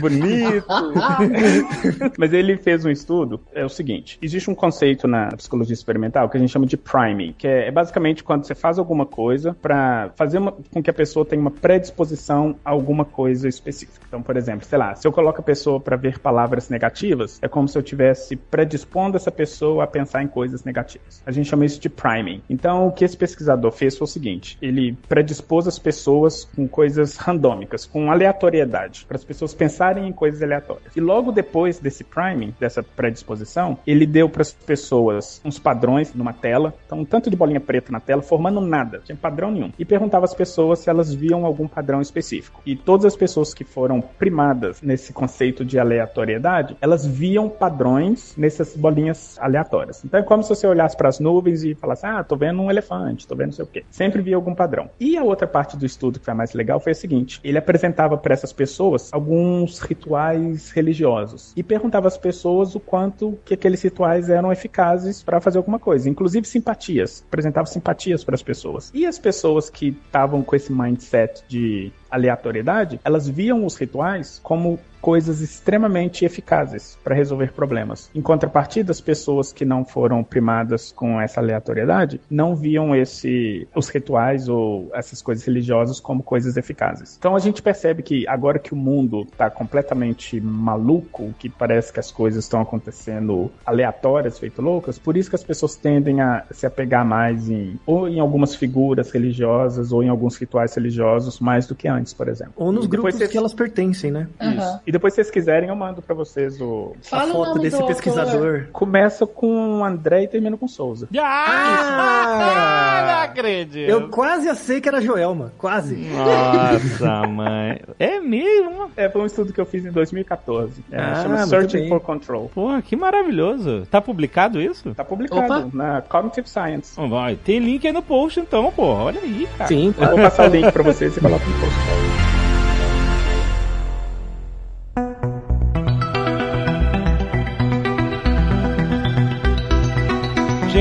bonito. Mas ele fez um estudo, é o seguinte, existe um conceito na psicologia experimental que a gente chama de priming, que é, é basicamente quando você faz alguma coisa pra fazer uma- com que a pessoa tenha uma predisposição a alguma coisa específica. Então, por exemplo, sei lá, se eu coloco a pessoa pra ver palavras negativas, é como se eu tivesse predispondo essa pessoa a pensar em coisas negativas. A gente chama isso de priming. Então, o que esse pesquisador fez foi o seguinte, ele predispôs as pessoas com coisas randômicas, com aleatoriedade, para as pessoas pensarem em coisas aleatórias. E logo depois desse priming, dessa predisposição, ele deu para as pessoas uns padrões numa tela, então um tanto de bolinha preta na tela, formando nada, tinha padrão nenhum. E perguntava às pessoas se elas viam algum padrão específico. E todas as pessoas que foram primadas nesse conceito de aleatoriedade, elas viam padrões nessas bolinhas aleatórias. Então é como se você olhasse para as nuvens e falasse: "Ah, tô vendo um elefante, tô vendo não sei o quê". Sempre via algum padrão. E a outra parte do estudo que foi mais legal foi a seguinte: ele apresentava para essas pessoas alguns rituais religiosos e perguntava às pessoas o quanto que aqueles rituais eram eficazes para fazer alguma coisa, inclusive simpatias. Apresentava simpatias para as pessoas. E as pessoas que estavam com esse mindset de aleatoriedade, elas viam os rituais como coisas extremamente eficazes para resolver problemas. Em contrapartida, as pessoas que não foram primadas com essa aleatoriedade não viam esse os rituais ou essas coisas religiosas como coisas eficazes. Então a gente percebe que agora que o mundo está completamente maluco, que parece que as coisas estão acontecendo aleatórias, feito loucas, por isso que as pessoas tendem a se apegar mais em ou em algumas figuras religiosas ou em alguns rituais religiosos mais do que antes, por exemplo. Ou nos grupos vocês- que elas pertencem, né? Aham. E depois, se vocês quiserem, eu mando pra vocês o. Fala a foto desse do pesquisador. Começa com André e termina com Souza. Ah! não acredito. Eu quase sei que era Joelma. Quase. Nossa, mãe. É mesmo? É, foi um estudo que eu fiz em 2014. É, Ah, chama Searching for Control. Porra, que maravilhoso. Tá publicado isso? Tá publicado Opa. na Cognitive Science. Bom, vai. Tem link aí no post então, porra. Olha aí, cara. Sim, Eu vou passar o link pra vocês e coloco no post.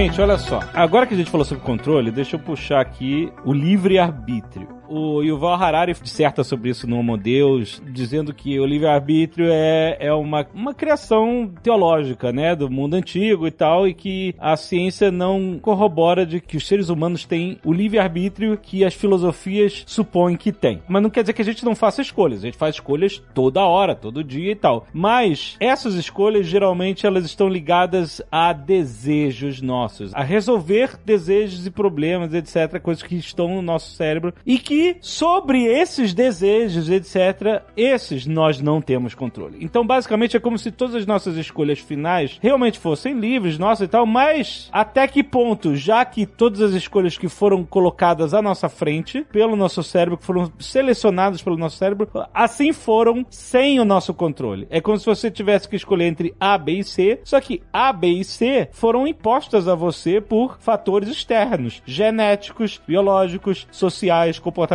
Gente, olha só. Agora que a gente falou sobre controle, deixa eu puxar aqui o livre-arbítrio. O Yuval Harari disserta sobre isso no Homo Deus, dizendo que o livre-arbítrio é, é uma, uma criação teológica, né, do mundo antigo e tal, e que a ciência não corrobora de que os seres humanos têm o livre-arbítrio que as filosofias supõem que têm. Mas não quer dizer que a gente não faça escolhas, a gente faz escolhas toda hora, todo dia e tal. Mas essas escolhas, geralmente, elas estão ligadas a desejos nossos, a resolver desejos e problemas, etc., coisas que estão no nosso cérebro e que Sobre esses desejos, etc., esses nós não temos controle. Então, basicamente, é como se todas as nossas escolhas finais realmente fossem livres, nossa e tal, mas até que ponto, já que todas as escolhas que foram colocadas à nossa frente pelo nosso cérebro, que foram selecionadas pelo nosso cérebro, assim foram sem o nosso controle. É como se você tivesse que escolher entre A, B e C, só que A, B e C foram impostas a você por fatores externos, genéticos, biológicos, sociais, comportamentais,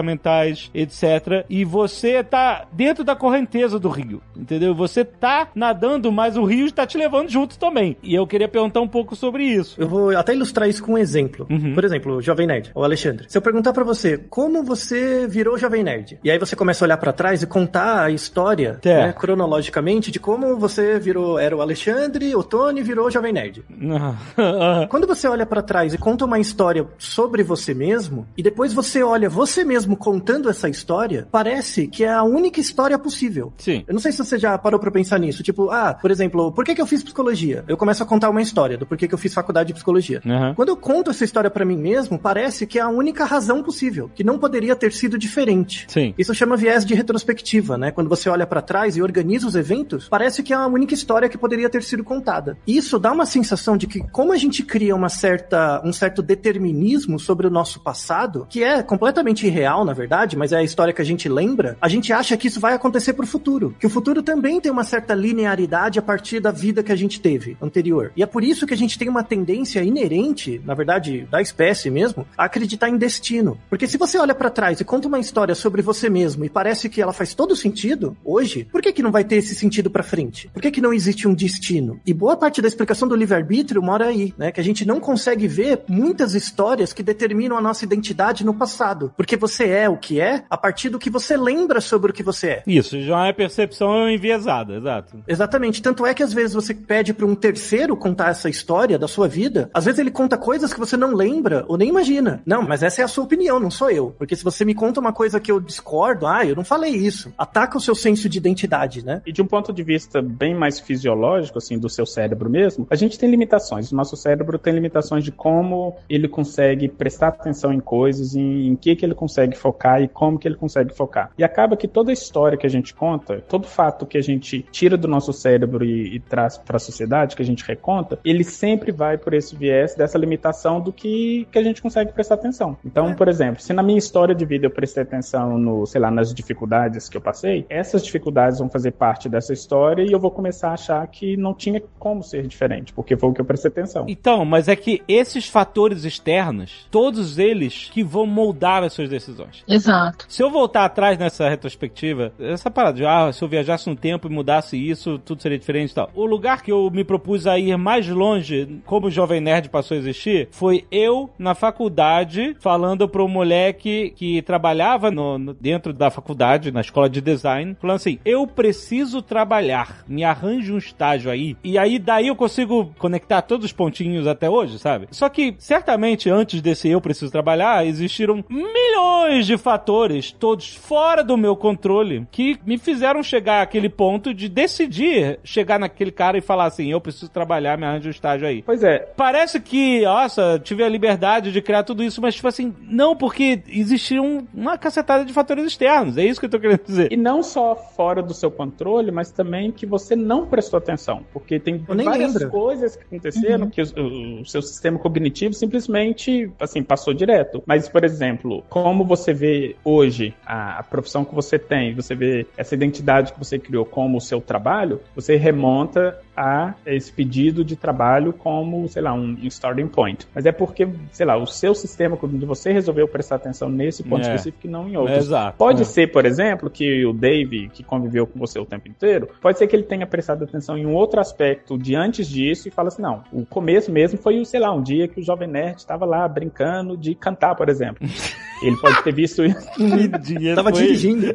etc. E você tá dentro da correnteza do rio, entendeu? Você tá nadando, mas o rio está te levando junto também. E eu queria perguntar um pouco sobre isso. Eu vou até ilustrar isso com um exemplo. Uhum. Por exemplo, o Jovem Nerd, o Alexandre. Se eu perguntar pra você como você virou Jovem Nerd, e aí você começa a olhar pra trás e contar a história, É. né, cronologicamente, de como você virou, era o Alexandre, o Tony virou Jovem Nerd. Quando você olha pra trás e conta uma história sobre você mesmo, e depois você olha você mesmo contando essa história, parece que é a única história possível. Sim. Eu não sei se você já parou pra pensar nisso. Tipo, ah, por exemplo, por que, que eu fiz psicologia? Eu começo a contar uma história do porquê que eu fiz faculdade de psicologia. Aham. Quando eu conto essa história pra mim mesmo, parece que é a única razão possível, que não poderia ter sido diferente. Sim. Isso chama viés de retrospectiva, né? Quando você olha pra trás e organiza os eventos, parece que é a única história que poderia ter sido contada. Isso dá uma sensação de que como a gente cria uma certa um certo determinismo sobre o nosso passado, que é completamente irreal, na verdade, mas é a história que a gente lembra, a gente acha que isso vai acontecer pro futuro, que o futuro também tem uma certa linearidade a partir da vida que a gente teve anterior. E é por isso que a gente tem uma tendência inerente, na verdade, da espécie mesmo, a acreditar em destino. Porque se você olha pra trás e conta uma história sobre você mesmo e parece que ela faz todo sentido hoje, por que que não vai ter esse sentido pra frente? Por que que não existe um destino? E boa parte da explicação do livre-arbítrio mora aí, né? Que a gente não consegue ver muitas histórias que determinam a nossa identidade no passado. Porque você é o que é a partir do que você lembra sobre o que você é. Isso, já é percepção enviesada, exato. Exatamente. Tanto é que às vezes você pede para um terceiro contar essa história da sua vida. Às vezes ele conta coisas que você não lembra ou nem imagina. Não, mas essa é a sua opinião, não sou eu. Porque se você me conta uma coisa que eu discordo, ah, eu não falei isso. Ataca o seu senso de identidade, né? E de um ponto de vista bem mais fisiológico, assim, do seu cérebro mesmo, a gente tem limitações. O nosso cérebro tem limitações de como ele consegue prestar atenção em coisas, em, em que que ele consegue focar e como que ele consegue focar. E acaba que toda história que a gente conta, todo fato que a gente tira do nosso cérebro e, e traz para a sociedade, que a gente reconta, ele sempre vai por esse viés dessa limitação do que, que a gente consegue prestar atenção. Então, por exemplo, se na minha história de vida eu prestei atenção no, sei lá, nas dificuldades que eu passei, essas dificuldades vão fazer parte dessa história e eu vou começar a achar que não tinha como ser diferente, porque foi o que eu prestei atenção. Então, mas é que esses fatores externos, todos eles que vão moldar as suas decisões. Exato. Se eu voltar atrás nessa retrospectiva, essa parada de, ah, se eu viajasse no tempo e mudasse isso, tudo seria diferente e tal. O lugar que eu me propus a ir mais longe, como o Jovem Nerd passou a existir, foi eu na faculdade falando para um moleque que trabalhava no, no- dentro da faculdade, na escola de design, falando assim: eu preciso trabalhar, me arranje um estágio aí. E aí daí eu consigo conectar todos os pontinhos até hoje, sabe? Só que certamente antes desse eu preciso trabalhar, existiram milhões de fatores, todos fora do meu controle, que me fizeram chegar àquele ponto de decidir chegar naquele cara e falar assim: eu preciso trabalhar, me arranje um estágio aí. Pois é, Parece que, nossa, tive a liberdade de criar tudo isso, mas tipo assim, não, porque existiam uma cacetada de fatores externos. É isso que eu tô querendo dizer. E não só fora do seu controle, mas também que você não prestou atenção. Porque tem várias lembro. coisas que aconteceram que o, o seu sistema cognitivo simplesmente, assim, passou direto. Mas, por exemplo, como você vê hoje a, a profissão que você tem, você vê essa identidade que você criou como o seu trabalho, você remonta a esse pedido de trabalho como, sei lá, um, um starting point. Mas é porque, sei lá, o seu sistema cognitivo, você resolveu prestar atenção nesse ponto É. específico e não em outros. Exato. Pode É. ser, por exemplo, que o Dave, que conviveu com você o tempo inteiro, pode ser que ele tenha prestado atenção em um outro aspecto de antes disso e fala assim, não, o começo mesmo foi, sei lá, um dia que o Jovem Nerd estava lá brincando de cantar, por exemplo. Ele pode ter visto isso, Tava dirigindo.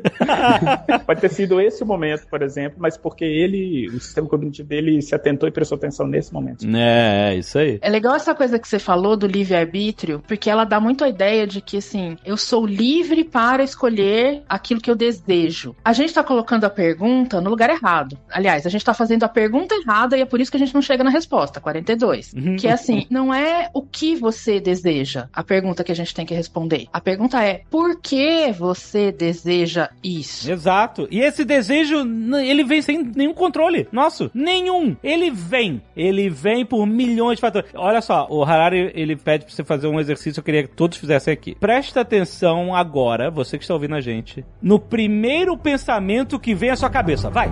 pode ter sido esse o momento, por exemplo, mas porque ele, o sistema cognitivo dele se atentou e prestou atenção nesse momento. É, é isso aí. É legal essa coisa que você falou do livre-arbítrio, porque ela dá muito a ideia de que, assim, eu sou livre para escolher aquilo que eu desejo. A gente tá colocando a pergunta no lugar errado. Aliás, a gente tá fazendo a pergunta errada e é por isso que a gente não chega na resposta, 42. Que é assim, não é o que você deseja a pergunta que a gente tem que responder. A pergunta é por que você deseja isso? Exato. E esse desejo, ele vem sem nenhum controle nosso. Nenhum. Ele vem. Ele vem por milhões de fatores. Olha só, o Harari, ele pede pra você fazer um exercício, eu queria que todos fizessem aqui. Presta atenção agora, você que está ouvindo a gente, no primeiro pensamento que vem à sua cabeça. Vai!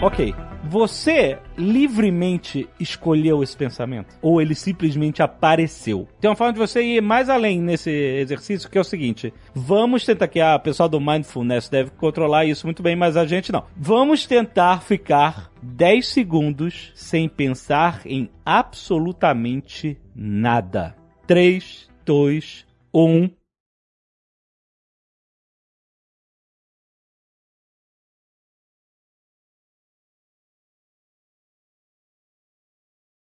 Ok. Você livremente escolheu esse pensamento? Ou ele simplesmente apareceu? Tem uma forma de você ir mais além nesse exercício que é o seguinte: vamos tentar que a pessoal do Mindfulness deve controlar isso muito bem, mas a gente não. Vamos tentar ficar 10 segundos sem pensar em absolutamente nada. 3, 2, 1.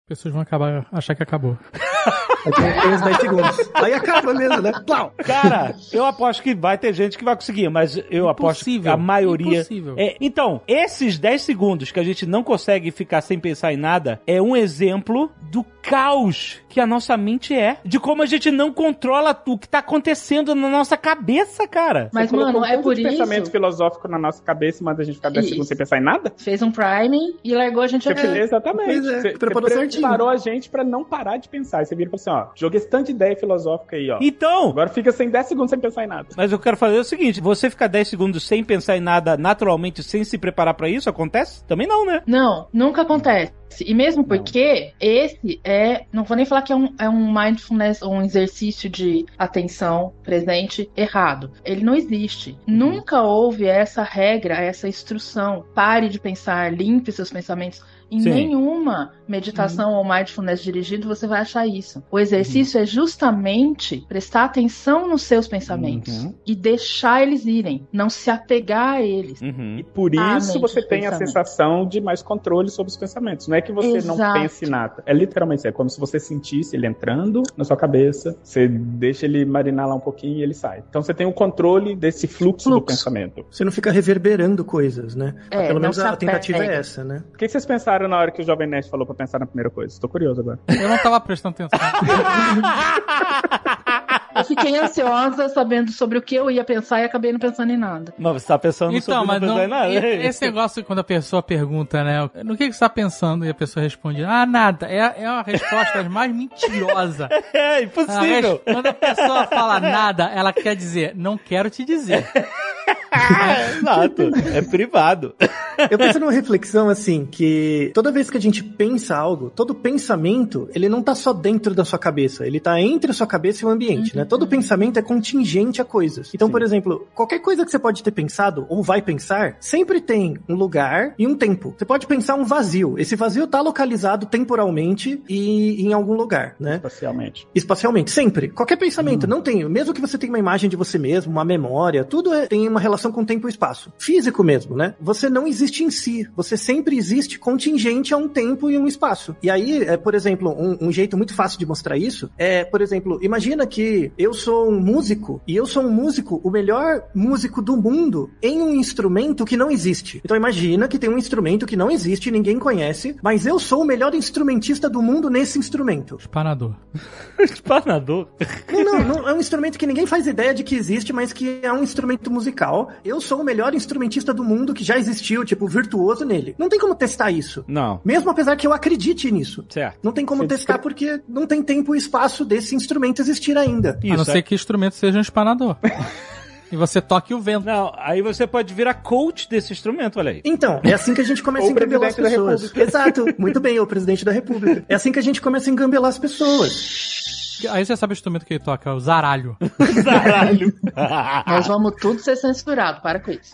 Pessoas vão acabar, achar que acabou. Aí tem, os 10 segundos. Aí acaba mesmo, né? Plau! Cara, eu aposto que vai ter gente que vai conseguir, mas eu aposto que a maioria. Impossível. É, então, esses 10 segundos que a gente não consegue ficar sem pensar em nada é um exemplo do caos que a nossa mente é. De como a gente não controla o que tá acontecendo na nossa cabeça, cara. Mas, mano, um é por de pensamento isso. filosófico na nossa cabeça e manda a gente ficar 10 Isso. segundos sem pensar em nada? Fez um priming e largou a gente Você aqui. Exatamente. Pois é, você, preparou você certinho. preparou a gente pra não parar de pensar. Você vira e fala assim, ó, joguei de ideia filosófica aí, ó. Então, Agora fica sem 10 segundos sem pensar em nada. mas eu quero fazer o seguinte: você ficar 10 segundos sem pensar em nada naturalmente, sem se preparar pra isso, acontece? Também não, né? Não, nunca acontece. E mesmo porque esse é. Não vou nem falar que é um, é um mindfulness, um exercício de atenção presente errado. Ele não existe. Nunca houve essa regra, essa instrução. Pare de pensar, limpe seus pensamentos. Em Sim. nenhuma meditação ou mindfulness dirigido você vai achar isso. O exercício é justamente prestar atenção nos seus pensamentos Uhum. e deixar eles irem, não se apegar a eles. Uhum. E por isso você tem a sensação de mais controle sobre os pensamentos. Não é que você não Exato. pense em nada. É literalmente. É como se você sentisse ele entrando na sua cabeça, você deixa ele marinar lá um pouquinho e ele sai. Então você tem o controle desse fluxo, do Fluxo. pensamento. Você não fica reverberando coisas, né? É, Pelo não menos a tentativa é essa, né? O que vocês pensaram na hora que o Jovem Nerd falou pra pensar na primeira coisa? Estou curioso agora. Eu não tava prestando atenção. Eu fiquei ansiosa sabendo sobre o que eu ia pensar e acabei não pensando em nada. Mas você tá pensando Então, sobre mas não não, em nada. e- esse negócio quando a pessoa pergunta, né? No que, que você tá pensando? E a pessoa responde, ah, nada. É, é uma resposta mais mentirosa. É A impossível. res- Quando a pessoa fala nada, ela quer dizer, não quero te dizer. Exato. É privado. Eu penso numa reflexão assim, que toda vez que a gente pensa algo, todo pensamento, ele não tá só dentro da sua cabeça, ele tá entre a sua cabeça e o ambiente, né? Todo pensamento é contingente a coisas. Então, por exemplo, qualquer coisa que você pode ter pensado ou vai pensar, sempre tem um lugar e um tempo. Você pode pensar um vazio. Esse vazio tá localizado temporalmente e em algum lugar, né? Espacialmente. Espacialmente, sempre. Qualquer pensamento, não tem. Mesmo que você tenha uma imagem de você mesmo, uma memória, tudo é- tem uma relação com tempo e espaço. Físico mesmo, né? Você não existe em si. Você sempre existe contingente a um tempo e um espaço. E aí, é, por exemplo, um, um jeito muito fácil de mostrar isso é, por exemplo, imagina que eu sou um músico e eu sou um músico, o melhor músico do mundo em um instrumento que não existe. Então imagina que tem um instrumento que não existe, ninguém conhece, mas eu sou o melhor instrumentista do mundo nesse instrumento. Espanador. Espanador. Não, não, não, é um instrumento que ninguém faz ideia de que existe, mas que é um instrumento musical. Eu sou o melhor instrumentista do mundo que já existiu, tipo, virtuoso nele. Não tem como testar isso. Não. Mesmo apesar que eu acredite nisso. Certo. Não tem como Você testar porque não tem tempo e espaço desse instrumento existir ainda. a não Isso. ser é- que o instrumento seja um espanador. e você toque o vento. Não, aí você pode virar coach desse instrumento, olha aí. Então, é assim que a gente começa a engambelar as pessoas. Exato, muito bem, o presidente da república. É assim que a gente começa a engambelar as pessoas. Aí você sabe o instrumento que ele toca, o zaralho. Caralho. Nós vamos tudo ser censurado, para com isso.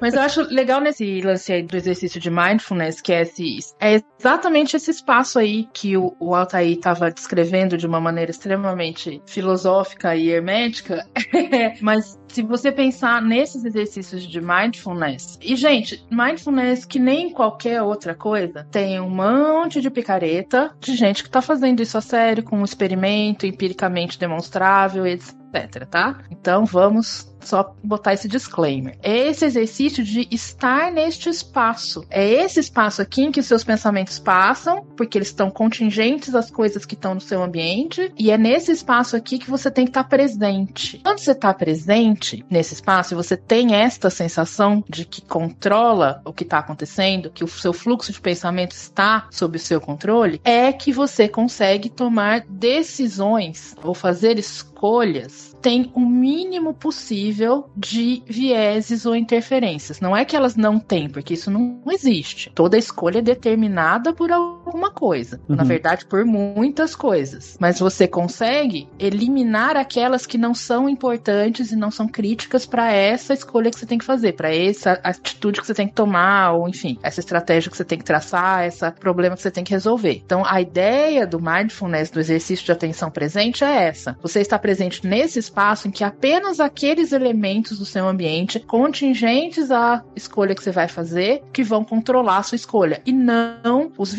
Mas eu acho legal nesse lance aí do exercício de mindfulness, que é esse. É exatamente esse espaço aí que o, o Altair estava descrevendo de uma maneira extremamente filosófica e hermética. Mas se você pensar nesses exercícios de mindfulness, e gente, mindfulness, que nem qualquer outra coisa, tem um monte de picareta de gente que tá fazendo isso a sério, com um experimento empiricamente demonstrável, etc, tá? Então vamos só botar esse disclaimer. É esse exercício de estar neste espaço. É esse espaço aqui em que seus pensamentos passam, porque eles estão contingentes às coisas que estão no seu ambiente, e é nesse espaço aqui que você tem que estar presente. Quando você está presente nesse espaço e você tem esta sensação de que controla o que está acontecendo, que o seu fluxo de pensamento está sob o seu controle, é que você consegue tomar decisões ou fazer escolhas tem o mínimo possível de vieses ou interferências. Não é que elas não têm, porque isso não existe. Toda escolha é determinada por alguma coisa. Uhum. Na verdade, por muitas coisas. Mas você consegue eliminar aquelas que não são importantes e não são críticas para essa escolha que você tem que fazer, para essa atitude que você tem que tomar, ou enfim, essa estratégia que você tem que traçar, esse problema que você tem que resolver. Então, a ideia do mindfulness, do exercício de atenção presente, é essa. Você está presente nesse espaço em que apenas aqueles elementos do seu ambiente contingentes à escolha que você vai fazer que vão controlar a sua escolha e não os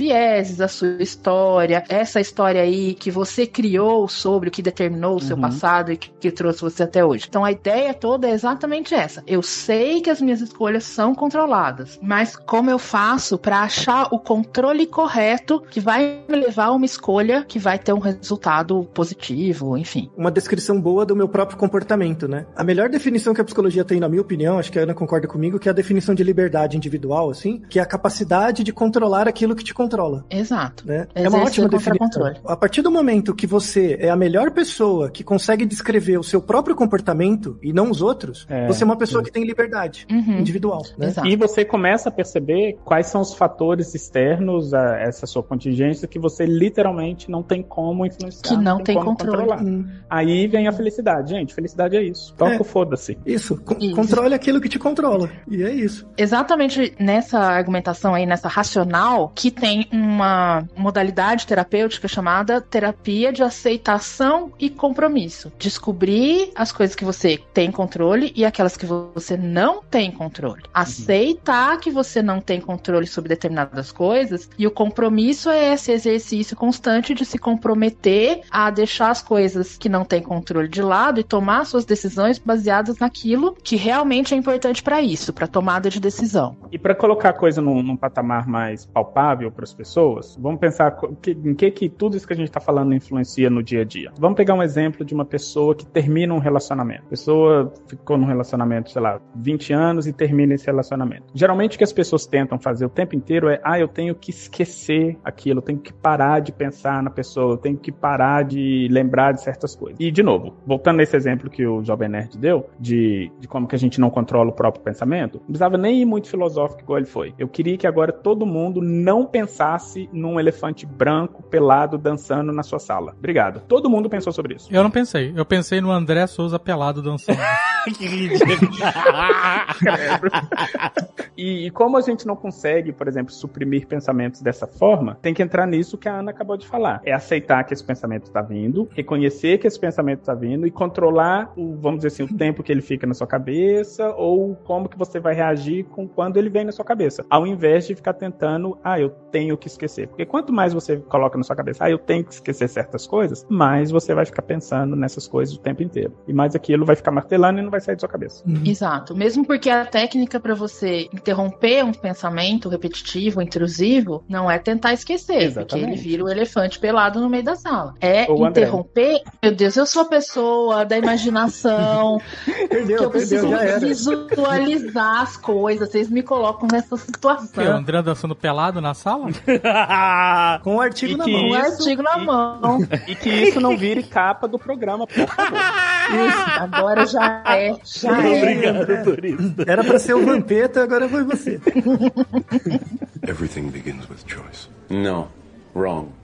da sua história, essa história aí que você criou sobre o que determinou o seu uhum. passado e que, que trouxe você até hoje. Então a ideia toda é exatamente essa. Eu sei que as minhas escolhas são controladas, mas como eu faço para achar o controle correto que vai me levar a uma escolha que vai ter um resultado positivo, enfim. Uma descrição boa do meu próprio comportamento, né? A melhor definição que a psicologia tem, na minha opinião, acho que a Ana concorda comigo, que é a definição de liberdade individual, assim, que é a capacidade de controlar aquilo que te controla. Exato. Né? É uma ótima definição. A partir do momento que você é a melhor pessoa que consegue descrever o seu próprio comportamento e não os outros, é, você é uma pessoa que tem liberdade uhum. individual. Né? Exato. E você começa a perceber quais são os fatores externos a essa sua contingência que você literalmente não tem como influenciar. Que não, não tem, tem controle. Hum. Aí vem a felicidade. Gente, felicidade é isso. Toca é, foda-se. Isso. isso. Controle aquilo que te controla. E é isso. Exatamente nessa argumentação aí, nessa racional, que tem uma modalidade terapêutica chamada terapia de aceitação e compromisso. Descobrir as coisas que você tem controle e aquelas que você não tem controle. Uhum. Aceitar que você não tem controle sobre determinadas coisas e o compromisso é esse exercício constante de se comprometer a deixar as coisas que não tem controle de lado lado e tomar suas decisões baseadas naquilo que realmente é importante para isso, para tomada de decisão. E para colocar a coisa num, num, patamar mais palpável para as pessoas, vamos pensar em que, que tudo isso que a gente está falando influencia no dia a dia. Vamos pegar um exemplo de uma pessoa que termina um relacionamento. A pessoa ficou num relacionamento, sei lá, 20 anos e termina esse relacionamento. Geralmente o que as pessoas tentam fazer o tempo inteiro é, ah, eu tenho que esquecer aquilo, eu tenho que parar de pensar na pessoa, eu teno que parar de lembrar de certas coisas. E, de novo, voltando voltando nesse exemplo que o Jovem Nerd deu, de, de como que a gente não controla o próprio pensamento, não precisava nem ir muito filosófico igual ele foi. Eu queria que agora todo mundo não pensasse num elefante branco pelado dançando na sua sala. Obrigado. Todo mundo pensou sobre isso. Eu não pensei. Eu pensei no André Souza pelado dançando. que ridículo. e, e como a gente não consegue, por exemplo, suprimir pensamentos dessa forma, tem que entrar nisso que a Ana acabou de falar. É aceitar que esse pensamento está vindo, reconhecer que esse pensamento está vindo e controlar o, vamos dizer assim, o tempo que ele fica na sua cabeça ou como que você vai reagir com quando ele vem na sua cabeça, ao invés de ficar tentando, ah, eu tenho que esquecer. Porque quanto mais você coloca na sua cabeça, ah, eu tenho que esquecer certas coisas, mais você vai ficar pensando nessas coisas o tempo inteiro. E mais aquilo vai ficar martelando e não vai sair da sua cabeça. Uhum. Exato. Mesmo porque a técnica para você interromper um pensamento repetitivo, intrusivo, não é tentar esquecer, Exatamente. porque ele vira o elefante pelado no meio da sala. É Ou interromper. André. Meu Deus, eu sou a pessoa pessoa, da imaginação. perdeu, que eu preciso perdeu, visualizar as coisas. Vocês me colocam nessa situação. O André dançando pelado na sala? Com o artigo e na mão. Com o artigo na mão. E que isso não vire capa do programa, por favor. Isso, agora já é. Já Muito é. Obrigado, turista. Era pra ser o Vampeta, agora foi você. Everything begins with choice. No, wrong.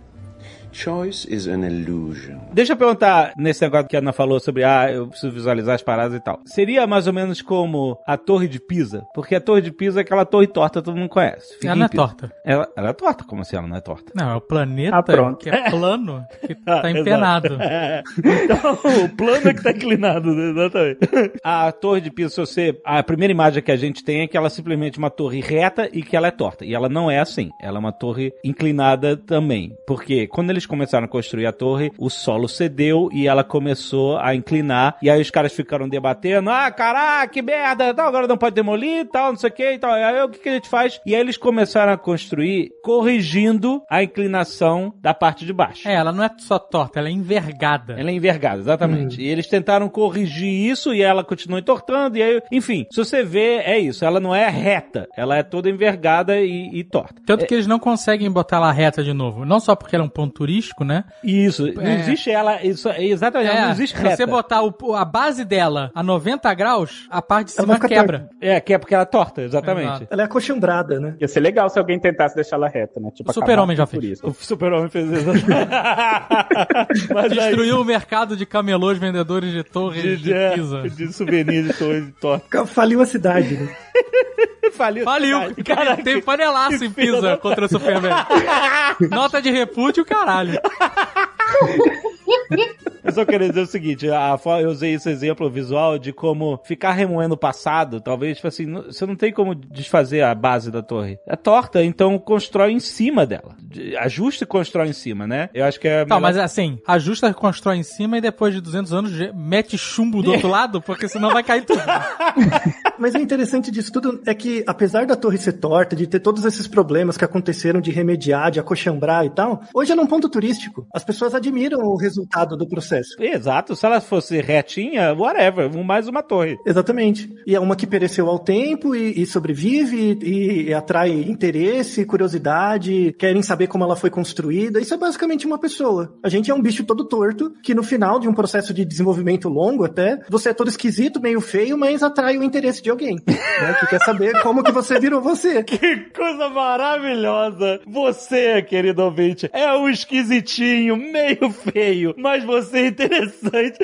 Choice is an illusion. Deixa eu perguntar nesse negócio que a Ana falou sobre, ah, eu preciso visualizar as paradas e tal. Seria mais ou menos como a Torre de Pisa? Porque a Torre de Pisa é aquela torre torta todo mundo conhece. Fica ela não é torta. Ela, ela, é torta, como assim ela não é torta? Não, é o planeta ah, que é plano, que tá ah, empenado. então, o plano é que tá inclinado, né? exatamente. A Torre de Pisa, se você... A primeira imagem que a gente tem é que ela é simplesmente uma torre reta e que ela é torta. E ela não é assim. Ela é uma torre inclinada também. Porque quando eles eles começaram a construir a torre, o solo cedeu e ela começou a inclinar. E aí os caras ficaram debatendo: ah, caraca, que merda, tal, agora não pode demolir tal, não sei o que e tal. Aí o que, que a gente faz? E aí eles começaram a construir corrigindo a inclinação da parte de baixo. É, ela não é só torta, ela é envergada. Ela é envergada, exatamente. E eles tentaram corrigir isso e ela continuou entortando. E aí, enfim, se você vê, é isso. Ela não é reta, ela é toda envergada e, e torta. Tanto que eles não conseguem botar ela reta de novo. Não só porque ela é um ponto turístico, né? Isso, não É. existe ela, isso, exatamente, ela não existe se reta. você botar o- a base dela a 90 graus, a parte de Ela cima quebra. É, que é porque ela é torta, exatamente. Exato. Ela é acostumbrada, né? Ia ser legal se alguém tentasse deixar ela reta, né? Tipo, O Super-Homem já fez. isso. O super-homem fez isso. Mas aí- Destruiu o mercado de camelôs vendedores de torres de, de, de, é, pizza. de souvenir de torre de torta. Faliu a cidade, né? Faliu. Faliu. Caraca, Tem panelaço em pizza da- contra o Superman. Nota de repúdio, caralho. Eu só queria dizer o seguinte, a, eu usei esse exemplo visual de como ficar remoendo o passado, talvez, tipo assim, não- você não tem como desfazer a base da torre. É torta, então constrói em cima dela. De- Ajusta e constrói em cima, né? Eu acho que é Tá, melhor- mas assim, ajusta, constrói em cima e depois de 200 anos mete chumbo do outro lado, porque senão vai cair tudo. Mas o interessante disso tudo é que, apesar da torre ser torta, de ter todos esses problemas que aconteceram de remediar, de acochambrar e tal, hoje é um ponto turístico. As pessoas admiram o resultado do processo. Exato, se ela fosse retinha, whatever, mais uma torre. Exatamente. E é uma que pereceu ao tempo e, e sobrevive e, e atrai interesse, curiosidade, querem saber como ela foi construída. Isso é basicamente uma pessoa. A gente é um bicho todo torto que no final de um processo de desenvolvimento longo até, você é todo esquisito, meio feio, mas atrai o interesse de alguém, né? Que quer saber como que você virou você. Que coisa maravilhosa! Você, querido ouvinte, é um esquisitinho, meio feio, mas você é interessante.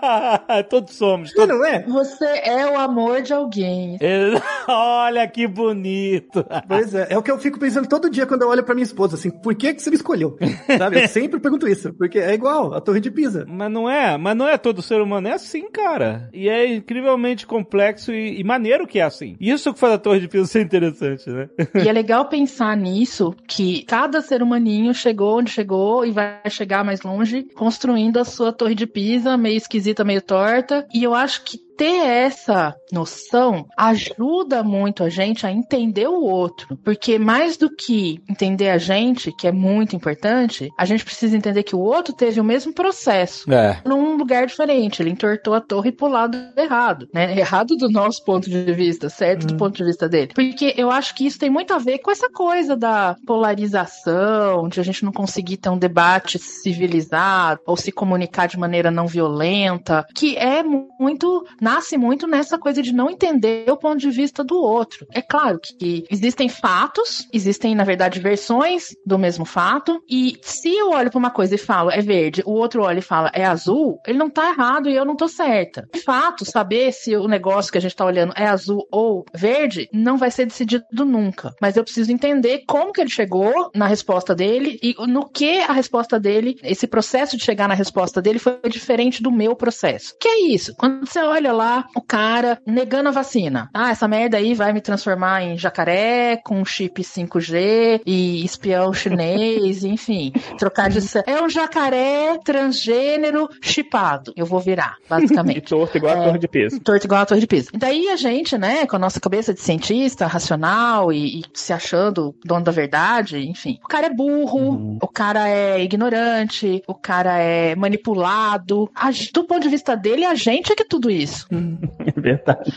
todos somos. Todos... não é? Você é o amor de alguém. Olha que bonito! Pois é, é o que eu fico pensando todo dia quando eu olho pra minha esposa, assim, por que que você me escolheu? Sabe? Eu sempre pergunto isso, porque é igual a Torre de Pisa. Mas não é, mas não é todo ser humano, é assim, cara. E é incrivelmente complexo e, e maneiro que é assim. Isso que faz a Torre de Pisa ser interessante, né? E é legal pensar nisso, que cada ser humaninho chegou onde chegou e vai chegar mais longe, construindo a sua torre de pisa, meio esquisita, meio torta. E eu acho que ter essa noção ajuda muito a gente a entender o outro. Porque mais do que entender a gente, que é muito importante, a gente precisa entender que o outro teve o mesmo processo É. num lugar diferente. Ele entortou a torre pro lado errado, né? Errado do nosso ponto de vista, certo do ponto de vista dele. Porque eu acho que isso tem muito a ver com essa coisa da polarização, de a gente não conseguir ter um debate civilizado ou se comunicar de maneira não violenta, que é muito, nasce muito nessa coisa de não entender o ponto de vista do outro. É claro que existem fatos, existem, na verdade, versões do mesmo fato, e se eu olho pra uma coisa e falo é verde, o outro olha e fala é azul, ele não tá errado e eu não tô certa. De fato, saber se o negócio que a gente tá olhando é azul ou verde não vai ser decidido nunca. Mas eu preciso entender como que ele chegou na resposta dele e no que a resposta dele, esse processo de chegar na resposta dele foi diferente do meu processo. Que é isso? Quando você olha lá o cara negando a vacina. Ah, essa merda aí vai me transformar em jacaré com chip 5G e espião chinês, enfim, trocar de é um jacaré transgênero chipado. Eu vou virar, E basicamente. torto igual a É. torre de peso. Torto igual a torre de Pisa. E daí a gente, né, com a nossa cabeça de cientista, racional e, e se achando dono da verdade, enfim. O cara é burro, o cara é ignorante, o cara é manipulado. A do ponto de vista dele, a gente é que é tudo isso. É verdade.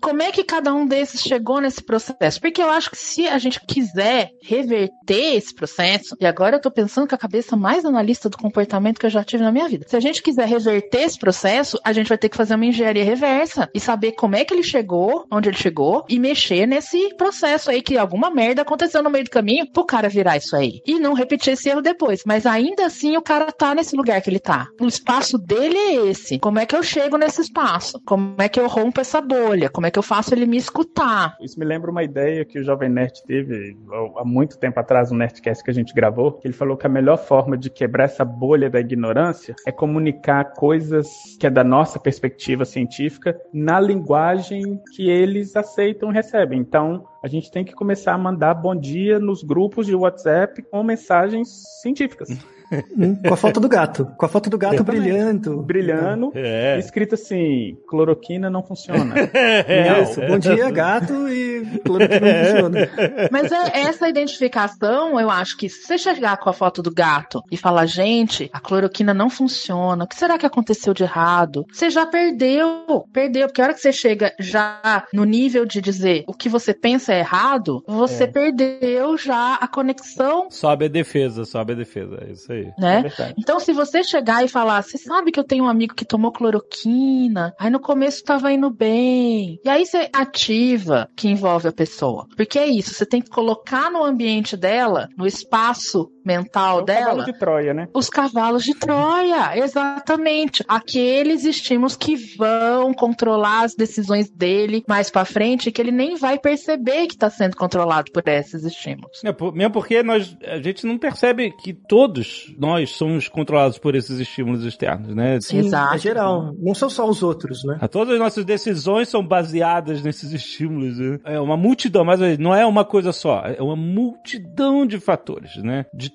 Como é que cada um desses chegou nesse processo? Porque eu acho que se a gente quiser reverter esse processo, e agora eu tô pensando com a cabeça mais analista do comportamento que eu já tive na minha vida. Se a gente quiser reverter esse processo, a gente vai ter que fazer uma engenharia reversa e saber como é que ele chegou, onde ele chegou, e mexer nesse processo aí que alguma merda aconteceu no meio do caminho pro cara virar isso aí. E não repetir esse erro depois. Mas ainda assim o cara tá nesse lugar que ele tá. O espaço dele é esse. Como é que eu chego nesse espaço? Como é que eu rompo essa bolha? Como é que eu faço ele me escutar? Isso me lembra uma ideia que o Jovem Nerd teve há muito tempo atrás, no Nerdcast que a gente gravou, que ele falou que a melhor forma de quebrar essa bolha da ignorância é comunicar coisas que é da nossa perspectiva científica na linguagem que eles aceitam e recebem. Então, a gente tem que começar a mandar bom dia nos grupos de WhatsApp com mensagens científicas. Hum, com a foto do gato. Com a foto do gato brilhando. Brilhando, É. escrito assim, cloroquina não funciona. Isso. Bom dia, gato, e cloroquina não funciona. Mas é- essa identificação, eu acho que se você chegar com a foto do gato e falar, gente, a cloroquina não funciona, o que será que aconteceu de errado? Você já perdeu, perdeu, porque a hora que você chega já no nível de dizer o que você pensa é errado, você É. perdeu já a conexão, Sobe a defesa, sobe a defesa. É isso aí. É né? verdade. Então, se você chegar e falar, você sabe que eu tenho um amigo que tomou cloroquina, aí no começo tava indo bem. E aí você ativa que envolve a pessoa. Porque é isso, você tem que colocar no ambiente dela, no espaço mental É cavalo dela, de Troia, né? os cavalos de Troia, exatamente. Aqueles estímulos que vão controlar as decisões dele mais pra frente, que ele nem vai perceber que tá sendo controlado por esses estímulos. É, por- mesmo porque nós, a gente não percebe que todos nós somos controlados por esses estímulos externos, né? Sim, Exato. é geral. Não são só os outros, né? A Todas as nossas decisões são baseadas nesses estímulos. né? É uma multidão, mas não é uma coisa só. É uma multidão de fatores, né? De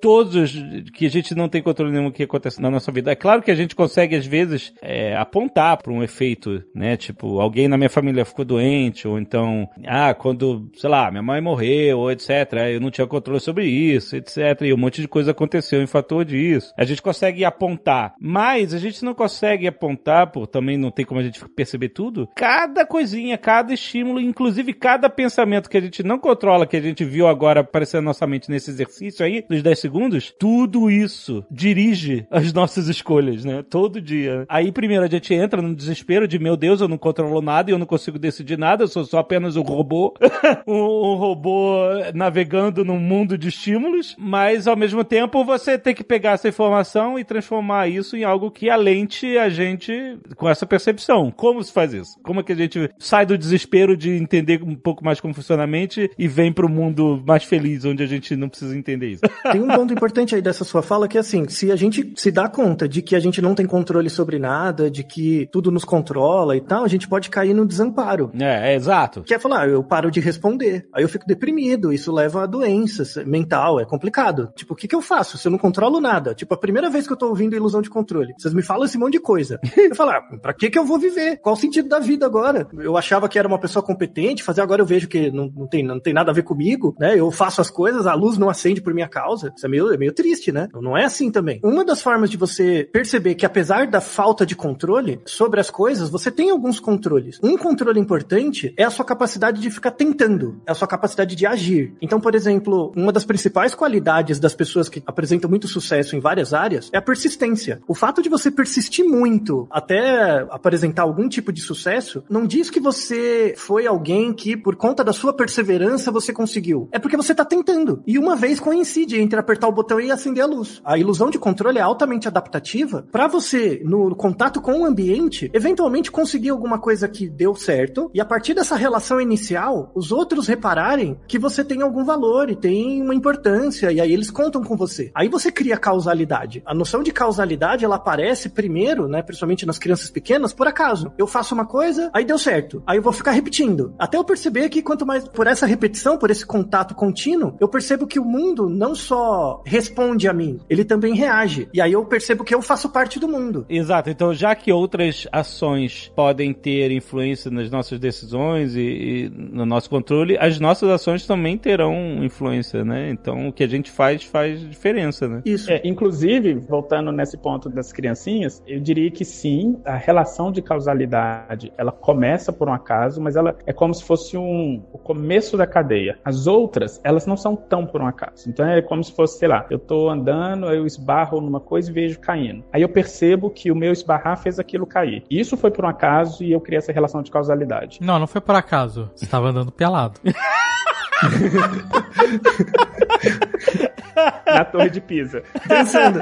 todos os que a gente não tem controle nenhum que acontece na nossa vida. É claro que a gente consegue, às vezes, é, apontar para um efeito, né? Tipo, alguém na minha família ficou doente, ou então, ah, quando, sei lá, minha mãe morreu, ou etc. Eu não tinha controle sobre isso, etc. E um monte de coisa aconteceu em fator disso. A gente consegue apontar, mas a gente não consegue apontar, por também não tem como a gente perceber tudo, cada coisinha, cada estímulo, inclusive cada pensamento que a gente não controla, que a gente viu agora aparecer na nossa mente nesse exercício aí, dos 10 segundos, tudo isso dirige as nossas escolhas, né? Todo dia. Aí primeiro a gente entra no desespero de, meu Deus, eu não controlo nada e eu não consigo decidir nada, eu sou só apenas um robô. um, um robô navegando num mundo de estímulos, mas ao mesmo tempo você tem que pegar essa informação e transformar isso em algo que alente a gente com essa percepção. Como se faz isso? Como é que a gente sai do desespero de entender um pouco mais como funciona a mente e vem pro mundo mais feliz, onde a gente não precisa entender isso? Tem um ponto importante aí dessa sua fala que é assim, se a gente se dá conta de que a gente não tem controle sobre nada, de que tudo nos controla e tal, a gente pode cair no desamparo. É, é exato. Que é falar, eu paro de responder, aí eu fico deprimido, isso leva a doenças mental, é complicado. Tipo, o que que eu faço se eu não controlo nada? Tipo, a primeira vez que eu tô ouvindo ilusão de controle, vocês me falam esse monte de coisa. Eu falo, ah, pra que que eu vou viver? Qual o sentido da vida agora? Eu achava que era uma pessoa competente, fazer agora eu vejo que não, não, tem, não tem nada a ver comigo, né? Eu faço as coisas, a luz não acende por minha causa. Isso é meio, é meio triste, né? Não é assim também. Uma das formas de você perceber que apesar da falta de controle sobre as coisas, você tem alguns controles. Um controle importante é a sua capacidade de ficar tentando, é a sua capacidade de agir. Então, por exemplo, uma das principais qualidades das pessoas que apresentam muito sucesso em várias áreas é a persistência. O fato de você persistir muito até apresentar algum tipo de sucesso não diz que você foi alguém que, por conta da sua perseverança, você conseguiu. É porque você tá tentando. E uma vez coincide entre apertar o botão e acender a luz. A ilusão de controle é altamente adaptativa para você, no contato com o ambiente, eventualmente conseguir alguma coisa que deu certo e a partir dessa relação inicial, os outros repararem que você tem algum valor e tem uma importância e aí eles contam com você. Aí você cria causalidade. A noção de causalidade, ela aparece primeiro, né, principalmente nas crianças pequenas, por acaso. Eu faço uma coisa, aí deu certo. Aí eu vou ficar repetindo. Até eu perceber que quanto mais por essa repetição, por esse contato contínuo, eu percebo que o mundo não só responde a mim, ele também reage. E aí eu percebo que eu faço parte do mundo. Exato. Então, já que outras ações podem ter influência nas nossas decisões e, e no nosso controle, as nossas ações também terão influência, né? Então, o que a gente faz faz diferença, né? Isso. É, inclusive, voltando nesse ponto das criancinhas, eu diria que sim, a relação de causalidade, ela começa por um acaso, mas ela é como se fosse um, o começo da cadeia. As outras, elas não são tão por um acaso. Então é como se fosse, sei lá, eu tô andando, eu esbarro numa coisa e vejo caindo. Aí eu percebo que o meu esbarrar fez aquilo cair. Isso foi por um acaso e eu criei essa relação de causalidade. Não, não foi por acaso. Você tava andando pelado. Na torre de Pisa. Pensando.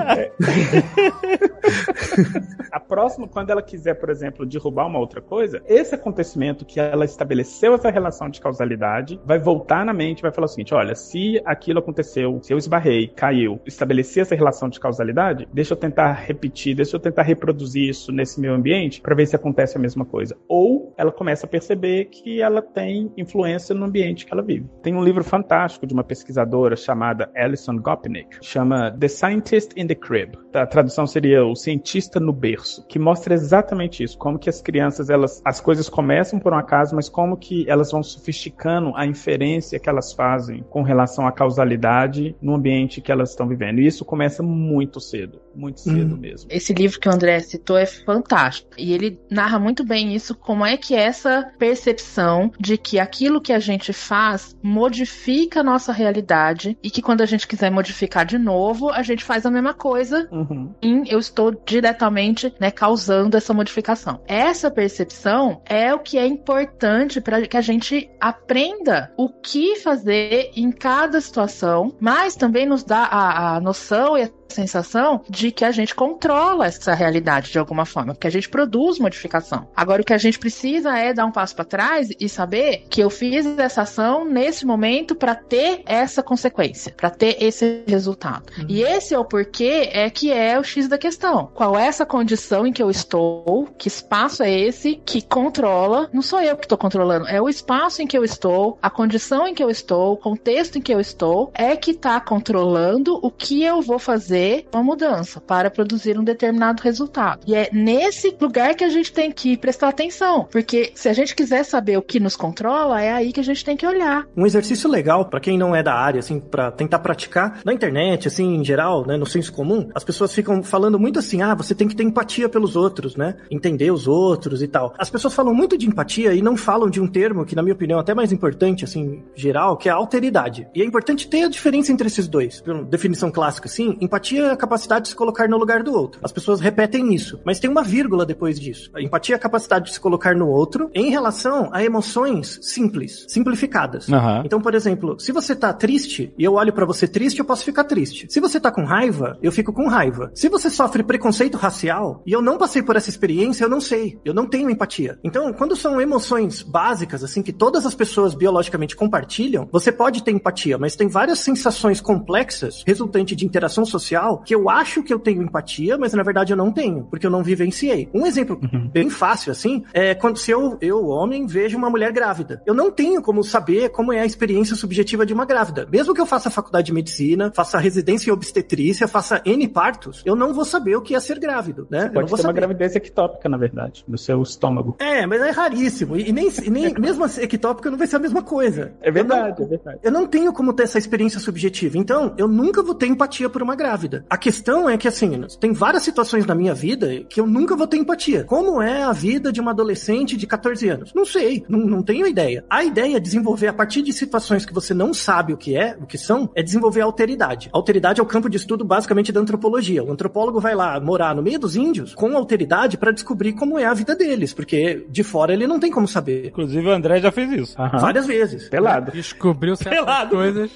A próxima, quando ela quiser, por exemplo, derrubar uma outra coisa, esse acontecimento que ela estabeleceu essa relação de causalidade vai voltar na mente vai falar o seguinte: olha, se aquilo aconteceu, se eu esbarrei, caiu, estabeleci essa relação de causalidade, deixa eu tentar repetir, deixa eu tentar reproduzir isso nesse meu ambiente para ver se acontece a mesma coisa. Ou ela começa a perceber que ela tem influência no ambiente que ela vive. Tem um livro fantástico de uma pesquisadora chamada Alison Gopnik, chama The Scientist in the Crib. A tradução seria o cientista no berço, que mostra exatamente isso, como que as crianças, elas, as coisas começam por um acaso, mas como que elas vão sofisticando a inferência que elas fazem com relação à causalidade no ambiente que elas estão vivendo. E isso começa muito cedo, muito cedo Hum. mesmo. Esse livro que o André citou é fantástico. E ele narra muito bem isso, como é que essa percepção de que aquilo que a gente faz modifica a nossa realidade e que quando a gente quiser modificar de novo, a gente faz a mesma coisa Uhum. em eu estou diretamente né, causando essa modificação. Essa percepção é o que é importante para que a gente aprenda o que fazer em cada situação, mas também nos dá a, a noção e a sensação de que a gente controla essa realidade de alguma forma, porque a gente produz modificação. Agora o que a gente precisa é dar um passo para trás e saber que eu fiz essa ação nesse momento para ter essa consequência, para ter esse resultado. E esse é o porquê é que é o X da questão. Qual é essa condição em que eu estou? Que espaço é esse que controla? Não sou eu que estou controlando, é o espaço em que eu estou, a condição em que eu estou, o contexto em que eu estou, é que está controlando o que eu vou fazer uma mudança para produzir um determinado resultado. E é nesse lugar que a gente tem que prestar atenção, porque se a gente quiser saber o que nos controla, é aí que a gente tem que olhar. Um exercício legal pra quem não é da área, assim, pra tentar praticar na internet, assim, em geral, né, no senso comum, as pessoas ficam falando muito assim, ah, você tem que ter empatia pelos outros, né, entender os outros e tal. As pessoas falam muito de empatia e não falam de um termo que, na minha opinião, é até mais importante, assim, geral, que é a alteridade. E é importante ter a diferença entre esses dois. Pela definição clássica, assim, empatia é a capacidade de se colocar no lugar do outro. As pessoas repetem isso, mas tem uma vírgula depois disso. A empatia é a capacidade de se colocar no outro em relação a emoções simples, simplificadas. Aham. Então, por exemplo, se você tá triste e eu olho pra você triste, eu posso ficar triste. Se você tá com raiva, eu fico com raiva. Se você sofre preconceito racial e eu não passei por essa experiência, eu não sei. Eu não tenho empatia. Então, quando são emoções básicas, assim, que todas as pessoas biologicamente compartilham, você pode ter empatia, mas tem várias sensações complexas resultante de interação social que eu acho que eu tenho empatia, mas na verdade eu não tenho, porque eu não vivenciei. Um exemplo bem fácil, assim, é quando se eu, eu, homem, vejo uma mulher grávida. Eu não tenho como saber como é a experiência subjetiva de uma grávida. Mesmo que eu faça faculdade de medicina, faça residência em obstetrícia, faça N partos, eu não vou saber o que é ser grávido, né? eu não Pode ter uma gravidez ectópica, na verdade, no seu estômago. É, mas é raríssimo. E, nem, e nem mesmo a ectópica não vai ser a mesma coisa. É verdade, Eu não- é verdade. eu não tenho como ter essa experiência subjetiva. Então, eu nunca vou ter empatia por uma grávida. A questão é que, assim, tem várias situações na minha vida que eu nunca vou ter empatia. Como é a vida de uma adolescente de 14 anos? Não sei, não, não tenho ideia. A ideia é desenvolver a partir de situações que você não sabe o que é, o que são, é desenvolver a alteridade. A alteridade é o campo de estudo basicamente da antropologia. O antropólogo vai lá morar no meio dos índios com alteridade para descobrir como é a vida deles, porque de fora ele não tem como saber. Inclusive o André já fez isso. Aham. Várias vezes. Pelado. Descobriu certas Pelado. coisas.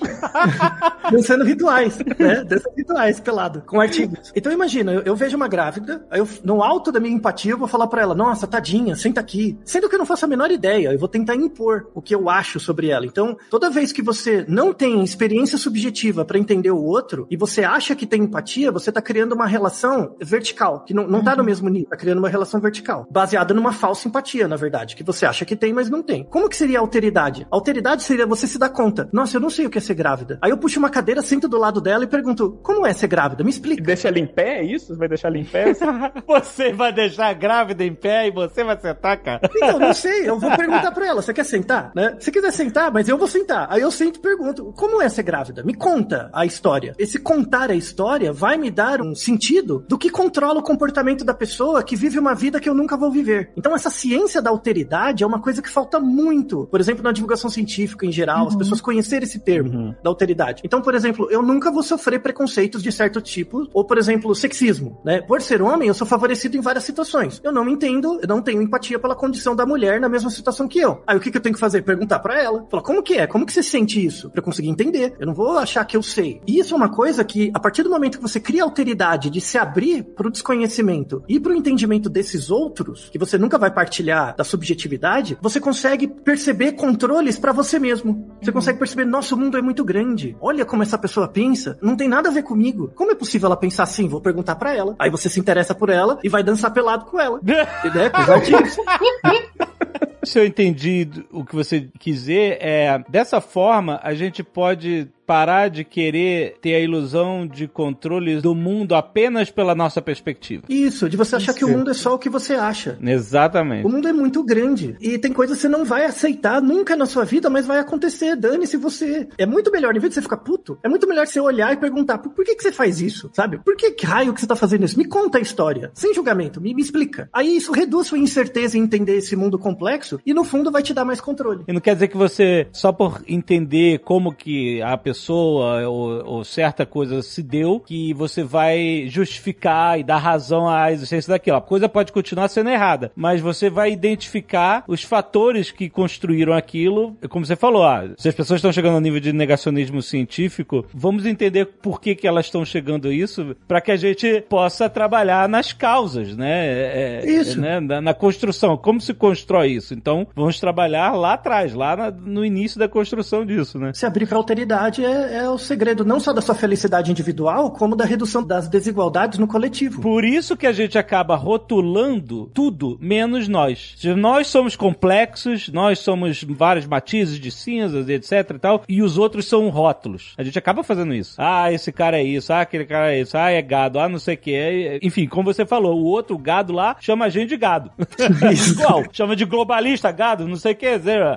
Dançando rituais, né? Dançando rituais, pelado, com artigos. Então imagina, eu, eu vejo uma grávida, aí eu, no alto da minha empatia, eu vou falar pra ela, nossa, tadinha, senta aqui. Sendo que eu não faço a menor ideia, eu vou tentar impor o que eu acho sobre ela. Então, toda vez que você não tem experiência subjetiva pra entender o outro, e você acha que tem empatia, você tá criando uma relação vertical, que não, não tá no mesmo nível, tá criando uma relação vertical, baseada numa falsa empatia, na verdade, que você acha que tem, mas não tem. Como que seria a alteridade? A alteridade seria você se dar conta, nossa, eu não sei o que é ser grávida. Aí eu puxo uma cadeira, sento do lado dela e pergunto, como é ser grávida? Me explica. Deixa ela em pé, é isso? Você vai deixar ela em pé? Você vai deixar a grávida em pé e você vai sentar, cara? Então, não sei, eu vou perguntar pra ela, você quer sentar? Né? Se quiser sentar, mas eu vou sentar. Aí eu sento e pergunto, como é ser grávida? Me conta a história. Esse contar a história vai me dar um sentido do que controla o comportamento da pessoa que vive uma vida que eu nunca vou viver. Então, essa ciência da alteridade é uma coisa que falta muito. Por exemplo, na divulgação científica em geral, as pessoas conhecerem esse termo da alteridade. Então, por exemplo, eu nunca vou sofrer preconceitos de certo tipo, ou, por exemplo, sexismo, né? Por ser homem, eu sou favorecido em várias situações. Eu não me entendo, eu não tenho empatia pela condição da mulher na mesma situação que eu. Aí o que, que eu tenho que fazer? Perguntar pra ela. Falar, como que é? Como que você sente isso? Pra eu conseguir entender. Eu não vou achar que eu sei. E isso é uma coisa que, a partir do momento que você cria a alteridade de se abrir pro desconhecimento e pro entendimento desses outros, que você nunca vai partilhar da subjetividade, você consegue perceber controles pra você mesmo. Você consegue perceber, nossa, o mundo é muito grande. Olha como essa pessoa pensa. Não tem nada a ver comigo. Como é possível ela pensar assim? Vou perguntar pra ela. Aí você se interessa por ela e vai dançar pelado com ela. E, né, se eu entendi o que você quiser, é dessa forma a gente pode parar de querer ter a ilusão de controle do mundo apenas pela nossa perspectiva. Isso, de você achar que o mundo é só o que você acha. Exatamente. O mundo é muito grande e tem coisas que você não vai aceitar nunca na sua vida, mas vai acontecer. Dane-se você. É muito melhor, em vez de você ficar puto, é muito melhor você olhar e perguntar por, por que, que você faz isso, sabe? Por que, que raio que você tá fazendo isso? Me conta a história, sem julgamento, me, me explica. Aí isso reduz sua incerteza em entender esse mundo complexo e no fundo vai te dar mais controle. E não quer dizer que você, só por entender como que a pessoa ou, ou certa coisa se deu, que você vai justificar e dar razão à existência daquilo. A coisa pode continuar sendo errada, mas você vai identificar os fatores que construíram aquilo. Como você falou, ah, se as pessoas estão chegando ao nível de negacionismo científico, vamos entender por que, que elas estão chegando a isso, para que a gente possa trabalhar nas causas, né? É, Isso. né? Na, na construção. Como se constrói isso? Então, vamos trabalhar lá atrás, lá na- no início da construção disso, né? Se abrir para alteridade é, é o segredo não só da sua felicidade individual, como da redução das desigualdades no coletivo. Por isso que a gente acaba rotulando tudo menos nós. Se Nós somos complexos, nós somos vários matizes de cinzas, etc e tal, e os outros são rótulos. A gente acaba fazendo isso. Ah, esse cara é isso, ah, aquele cara é isso, ah, é gado, ah, não sei o que. Enfim, como você falou, o outro gado lá chama a gente de gado. igual. Chama de globalista, gado, não sei o que.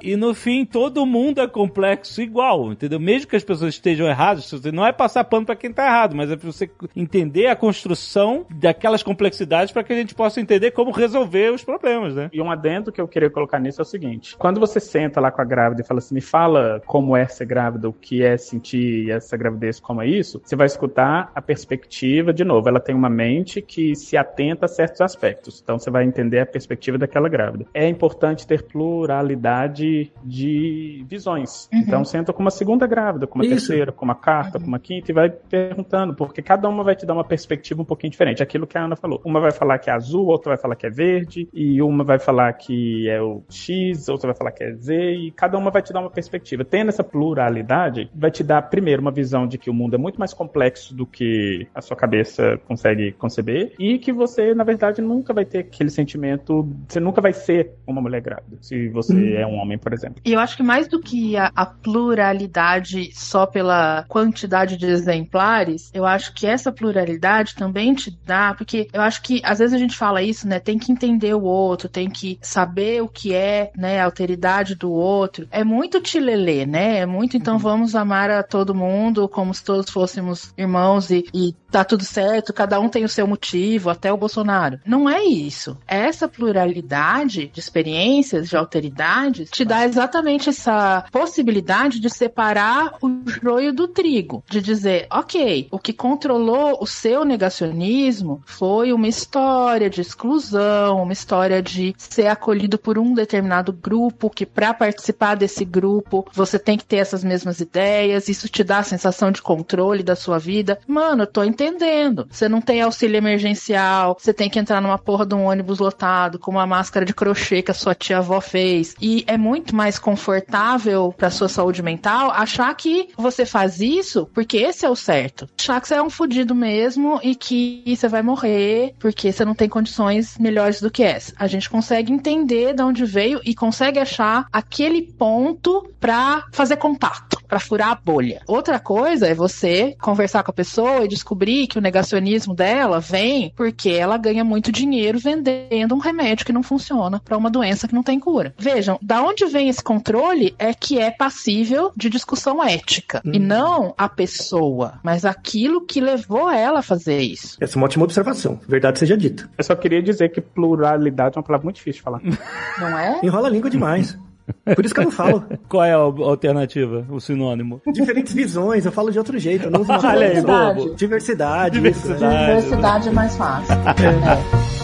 E no fim, todo mundo é complexo igual, entendeu? Mesmo que as pessoas estejam erradas, não é passar pano pra quem tá errado, mas é pra você entender a construção daquelas complexidades para que a gente possa entender como resolver os problemas, né? E um adendo que eu queria colocar nisso é o seguinte: quando você senta lá com a grávida e fala assim, me fala como é ser grávida, o que é sentir essa gravidez, como é isso, você vai escutar a perspectiva de novo. Ela tem uma mente que se atenta a certos aspectos. Então você vai entender a perspectiva daquela grávida. É importante ter pluralidade de visões. Então senta com uma segunda grávida, com uma Isso. terceira, com uma quarta, com uma quinta e vai perguntando, porque cada uma vai te dar uma perspectiva um pouquinho diferente. Aquilo que a Ana falou. Uma vai falar que é azul, outra vai falar que é verde, e uma vai falar que é o X, outra vai falar que é Z, e cada uma vai te dar uma perspectiva. Tendo essa pluralidade, vai te dar, primeiro, uma visão de que o mundo é muito mais complexo do que a sua cabeça consegue conceber, e que você, na verdade, nunca vai ter aquele sentimento. Você nunca vai ser uma mulher grávida, se você é um homem, por exemplo. E eu acho que mais do que a, a pluralidade só pela quantidade de exemplares, eu acho que essa pluralidade também te dá, porque eu acho que às vezes a gente fala isso, né? Tem que entender o outro, tem que saber o que é, né, a alteridade do outro. É muito tilelê, né? É muito, então vamos amar a todo mundo como se todos fôssemos irmãos e, e tá tudo certo, cada um tem o seu motivo, até o Bolsonaro. Não é isso. Essa pluralidade de experiências, de alteridades, te dá exatamente essa possibilidade de separar o joio do trigo. De dizer, ok, o que controlou o seu negacionismo foi uma história de exclusão, uma história de ser acolhido por um determinado grupo, que para participar desse grupo você tem que ter essas mesmas ideias, isso te dá a sensação de controle da sua vida. Mano, eu tô entendendo. Você não tem auxílio emergencial, você tem que entrar numa porra de um ônibus lotado com uma máscara de crochê que a sua tia avó fez. E é muito mais confortável pra sua saúde mental achar que você faz isso porque esse é o certo. Achar que você é um fudido mesmo e que você vai morrer porque você não tem condições melhores do que essa. A gente consegue entender de onde veio e consegue achar aquele ponto pra fazer contato, pra furar a bolha. Outra coisa é você conversar com a pessoa e descobrir que o negacionismo dela vem porque ela ganha muito dinheiro vendendo um remédio que não funciona pra uma doença que não tem cura. Vejam, da onde vem esse controle é que é passível de discussão ética e não a pessoa, mas aquilo que levou ela a fazer isso. Essa é uma ótima observação. Verdade seja dita. Eu só queria dizer que pluralidade é uma palavra muito difícil de falar. Não é? Enrola a língua demais. Por isso que eu não falo. Qual é a alternativa, o sinônimo? Diferentes visões, eu falo de outro jeito. Eu não uso uma Olha aí, palavra bobo. só. Diversidade. Diversidade. Diversidade é mais fácil.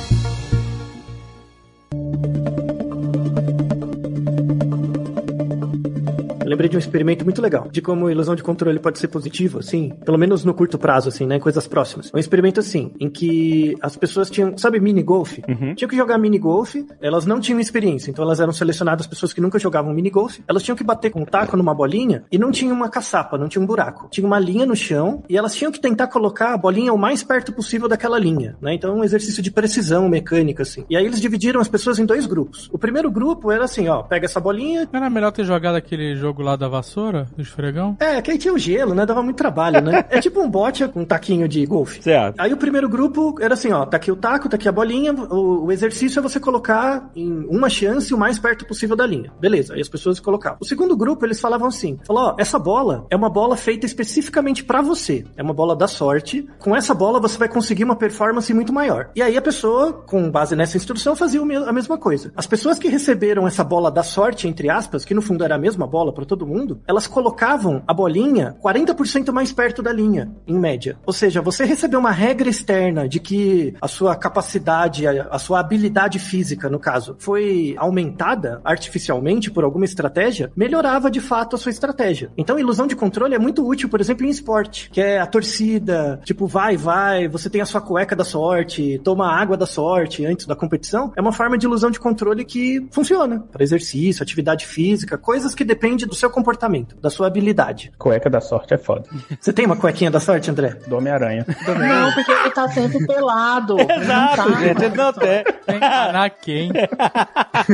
lembrei de um experimento muito legal, de como a ilusão de controle pode ser positiva, assim, pelo menos no curto prazo, assim, né? Coisas próximas. Um experimento assim, em que as pessoas tinham, sabe, mini golf? Tinham que jogar mini golf, elas não tinham experiência, então elas eram selecionadas pessoas que nunca jogavam mini golf, elas tinham que bater com um taco numa bolinha e não tinha uma caçapa, não tinha um buraco. Tinha uma linha no chão e elas tinham que tentar colocar a bolinha o mais perto possível daquela linha, né? Então, um exercício de precisão mecânica, assim. E aí eles dividiram as pessoas em dois grupos. O primeiro grupo era assim, ó, pega essa bolinha, Não era melhor ter jogado aquele jogo lá da vassoura, do esfregão? é, que aí tinha o gelo, né? Dava muito trabalho, né? É tipo um bote com um taquinho de golfe. Certo. Aí o primeiro grupo era assim, ó, tá aqui o taco, tá aqui a bolinha, o, o exercício é você colocar em uma chance o mais perto possível da linha. Beleza, aí as pessoas colocavam. O segundo grupo, eles falavam assim, falou, ó, essa bola é uma bola feita especificamente pra você. É uma bola da sorte. Com essa bola você vai conseguir uma performance muito maior. E aí a pessoa, com base nessa instrução, fazia a mesma coisa. As pessoas que receberam essa bola da sorte, entre aspas, que no fundo era a mesma bola todo mundo, elas colocavam a bolinha 40% mais perto da linha, em média. Ou seja, você recebeu uma regra externa de que a sua capacidade, a, sua habilidade física, no caso, foi aumentada artificialmente por alguma estratégia, melhorava de fato a sua estratégia. Então, ilusão de controle é muito útil, por exemplo, em esporte, que é a torcida, tipo, vai, vai, você tem a sua cueca da sorte, toma água da sorte antes da competição. É uma forma de ilusão de controle que funciona para exercício, atividade física, coisas que dependem do seu comportamento, da sua habilidade. Cueca da sorte é foda. Você tem uma cuequinha da sorte, André? Do Homem-Aranha. Não, porque ele tá sempre pelado. Exato, Não tá. gente. Não tem. Enganar quem?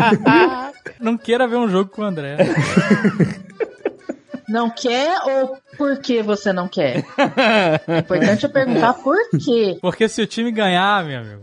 Não queira ver um jogo com o André. Não quer ou por que você não quer? É importante eu perguntar por quê. Porque se o time ganhar, meu amigo.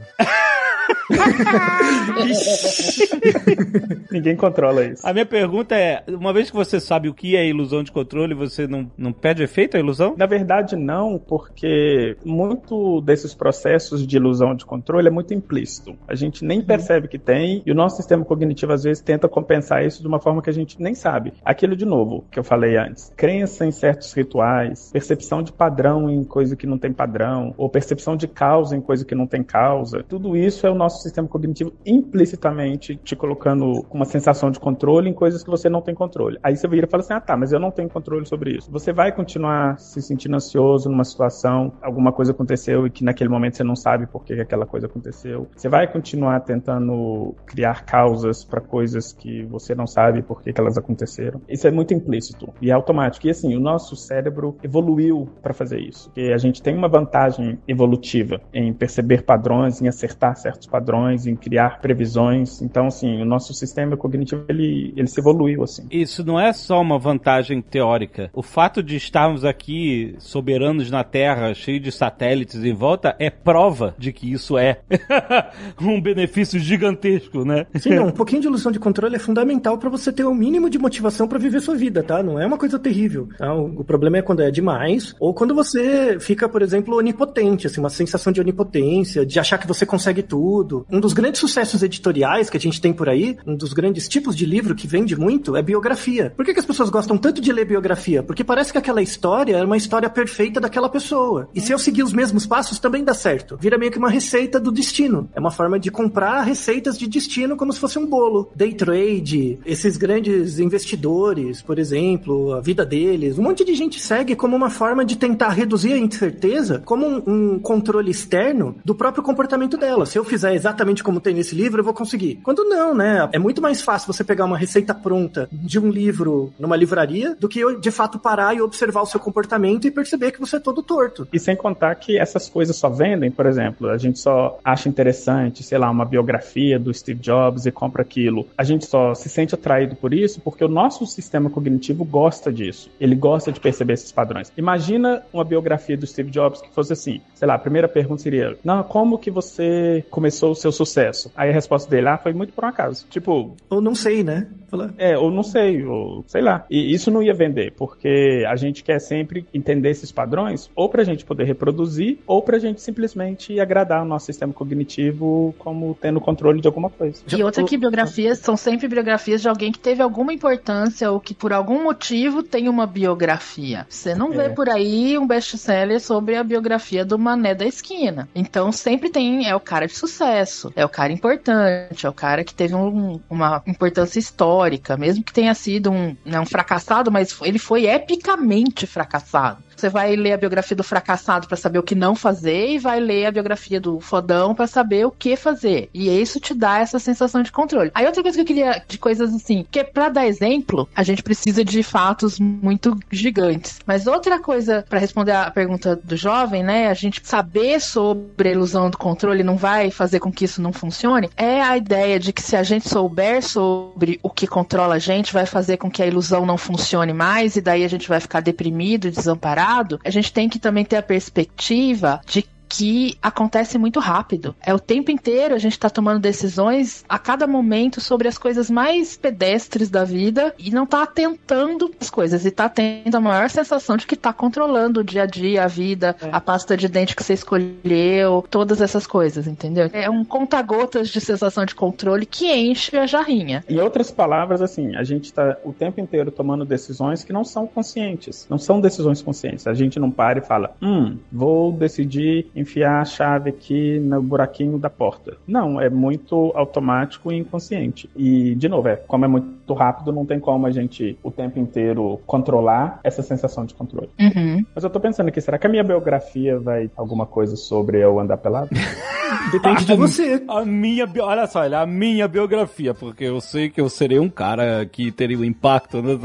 Ninguém controla isso. A minha pergunta é: uma vez que você sabe o que é ilusão de controle, você não, não perde efeito a ilusão? Na verdade, não, porque muito desses processos de ilusão de controle é muito implícito. A gente nem percebe que tem, e o nosso sistema cognitivo às vezes tenta compensar isso de uma forma que a gente nem sabe. Aquilo de novo que eu falei crença em certos rituais, percepção de padrão em coisa que não tem padrão, ou percepção de causa em coisa que não tem causa. Tudo isso é o nosso sistema cognitivo implicitamente te colocando uma sensação de controle em coisas que você não tem controle. Aí você vira e fala assim: ah, tá, mas eu não tenho controle sobre isso. Você vai continuar se sentindo ansioso numa situação, alguma coisa aconteceu e que naquele momento você não sabe por que que aquela coisa aconteceu. Você vai continuar tentando criar causas para coisas que você não sabe por que elas aconteceram. Isso é muito implícito e é automático. E assim, o nosso cérebro evoluiu para fazer isso. E a gente tem uma vantagem evolutiva em perceber padrões, em acertar certos padrões, em criar previsões. Então, assim, o nosso sistema cognitivo ele, ele se evoluiu assim. Isso não é só uma vantagem teórica. O fato de estarmos aqui soberanos na Terra, cheio de satélites em volta, é prova de que isso é um benefício gigantesco, né? Sim, não, um pouquinho de ilusão de controle é fundamental pra você ter o mínimo de motivação pra viver sua vida, tá? Não é uma coisa terrível. tá? O, problema é quando é demais, ou quando você fica, por exemplo, onipotente, assim, uma sensação de onipotência, de achar que você consegue tudo. Um dos grandes sucessos editoriais que a gente tem por aí, um dos grandes tipos de livro que vende muito é biografia. Por que, que as pessoas gostam tanto de ler biografia? Porque parece que aquela história é uma história perfeita daquela pessoa. E se eu seguir os mesmos passos, também dá certo. Vira meio que uma receita do destino. É uma forma de comprar receitas de destino como se fosse um bolo. Day trade, esses grandes investidores, por exemplo, vida deles, um monte de gente segue como uma forma de tentar reduzir a incerteza como um, um controle externo do próprio comportamento dela. Se eu fizer exatamente como tem nesse livro, eu vou conseguir. Quando não, né? É muito mais fácil você pegar uma receita pronta de um livro numa livraria do que eu, de fato parar e observar o seu comportamento e perceber que você é todo torto. E sem contar que essas coisas só vendem, por exemplo, a gente só acha interessante, sei lá, uma biografia do Steve Jobs e compra aquilo. A gente só se sente atraído por isso porque o nosso sistema cognitivo gosta disso. Ele gosta de perceber esses padrões. Imagina uma biografia do Steve Jobs que fosse assim, sei lá, a primeira pergunta seria: "Não, como que você começou o seu sucesso?" Aí a resposta dele: "Ah, foi muito por um acaso." Tipo, Ou não sei, né? Fala, é, ou não sei, ou sei lá. E isso não ia vender, porque a gente quer sempre entender esses padrões, ou pra gente poder reproduzir, ou pra gente simplesmente agradar o nosso sistema cognitivo como tendo controle de alguma coisa. E outra que biografias são sempre biografias de alguém que teve alguma importância ou que por algum motivo tem uma biografia. Você não vê É. por aí um best-seller sobre a biografia do Mané da esquina. Então sempre tem, é o cara de sucesso, é o cara importante, é o cara que teve um- uma importância histórica histórica, mesmo que tenha sido um, né, um fracassado, mas ele foi epicamente fracassado. Você vai ler a biografia do fracassado para saber o que não fazer e vai ler a biografia do fodão para saber o que fazer. E isso te dá essa sensação de controle. Aí outra coisa que eu queria de coisas assim, que para dar exemplo, a gente precisa de fatos muito gigantes. Mas outra coisa para responder a pergunta do jovem, né, a gente saber sobre a ilusão do controle não vai fazer com que isso não funcione, é a ideia de que se a gente souber sobre o que controla a gente, vai fazer com que a ilusão não funcione mais e daí a gente vai ficar deprimido, desamparado a gente tem que também ter a perspectiva de que acontece muito rápido. É o tempo inteiro a gente tá tomando decisões a cada momento sobre as coisas mais pedestres da vida e não tá atentando as coisas e tá tendo a maior sensação de que tá controlando o dia a dia, a vida, é. a pasta de dente que você escolheu, todas essas coisas, entendeu? É um conta-gotas de sensação de controle que enche a jarrinha. Em outras palavras, assim, a gente tá o tempo inteiro tomando decisões que não são conscientes, não são decisões conscientes. A gente não para e fala, hum, vou decidir enfiar a chave aqui no buraquinho da porta. Não, é muito automático e inconsciente. E, de novo, é, como é muito rápido, não tem como a gente o tempo inteiro controlar essa sensação de controle. Uhum. Mas eu tô pensando aqui, será que a minha biografia vai alguma coisa sobre eu andar pelado? Depende de você. A minha, olha só, a minha biografia, porque eu sei que eu serei um cara que teria um impacto. Né?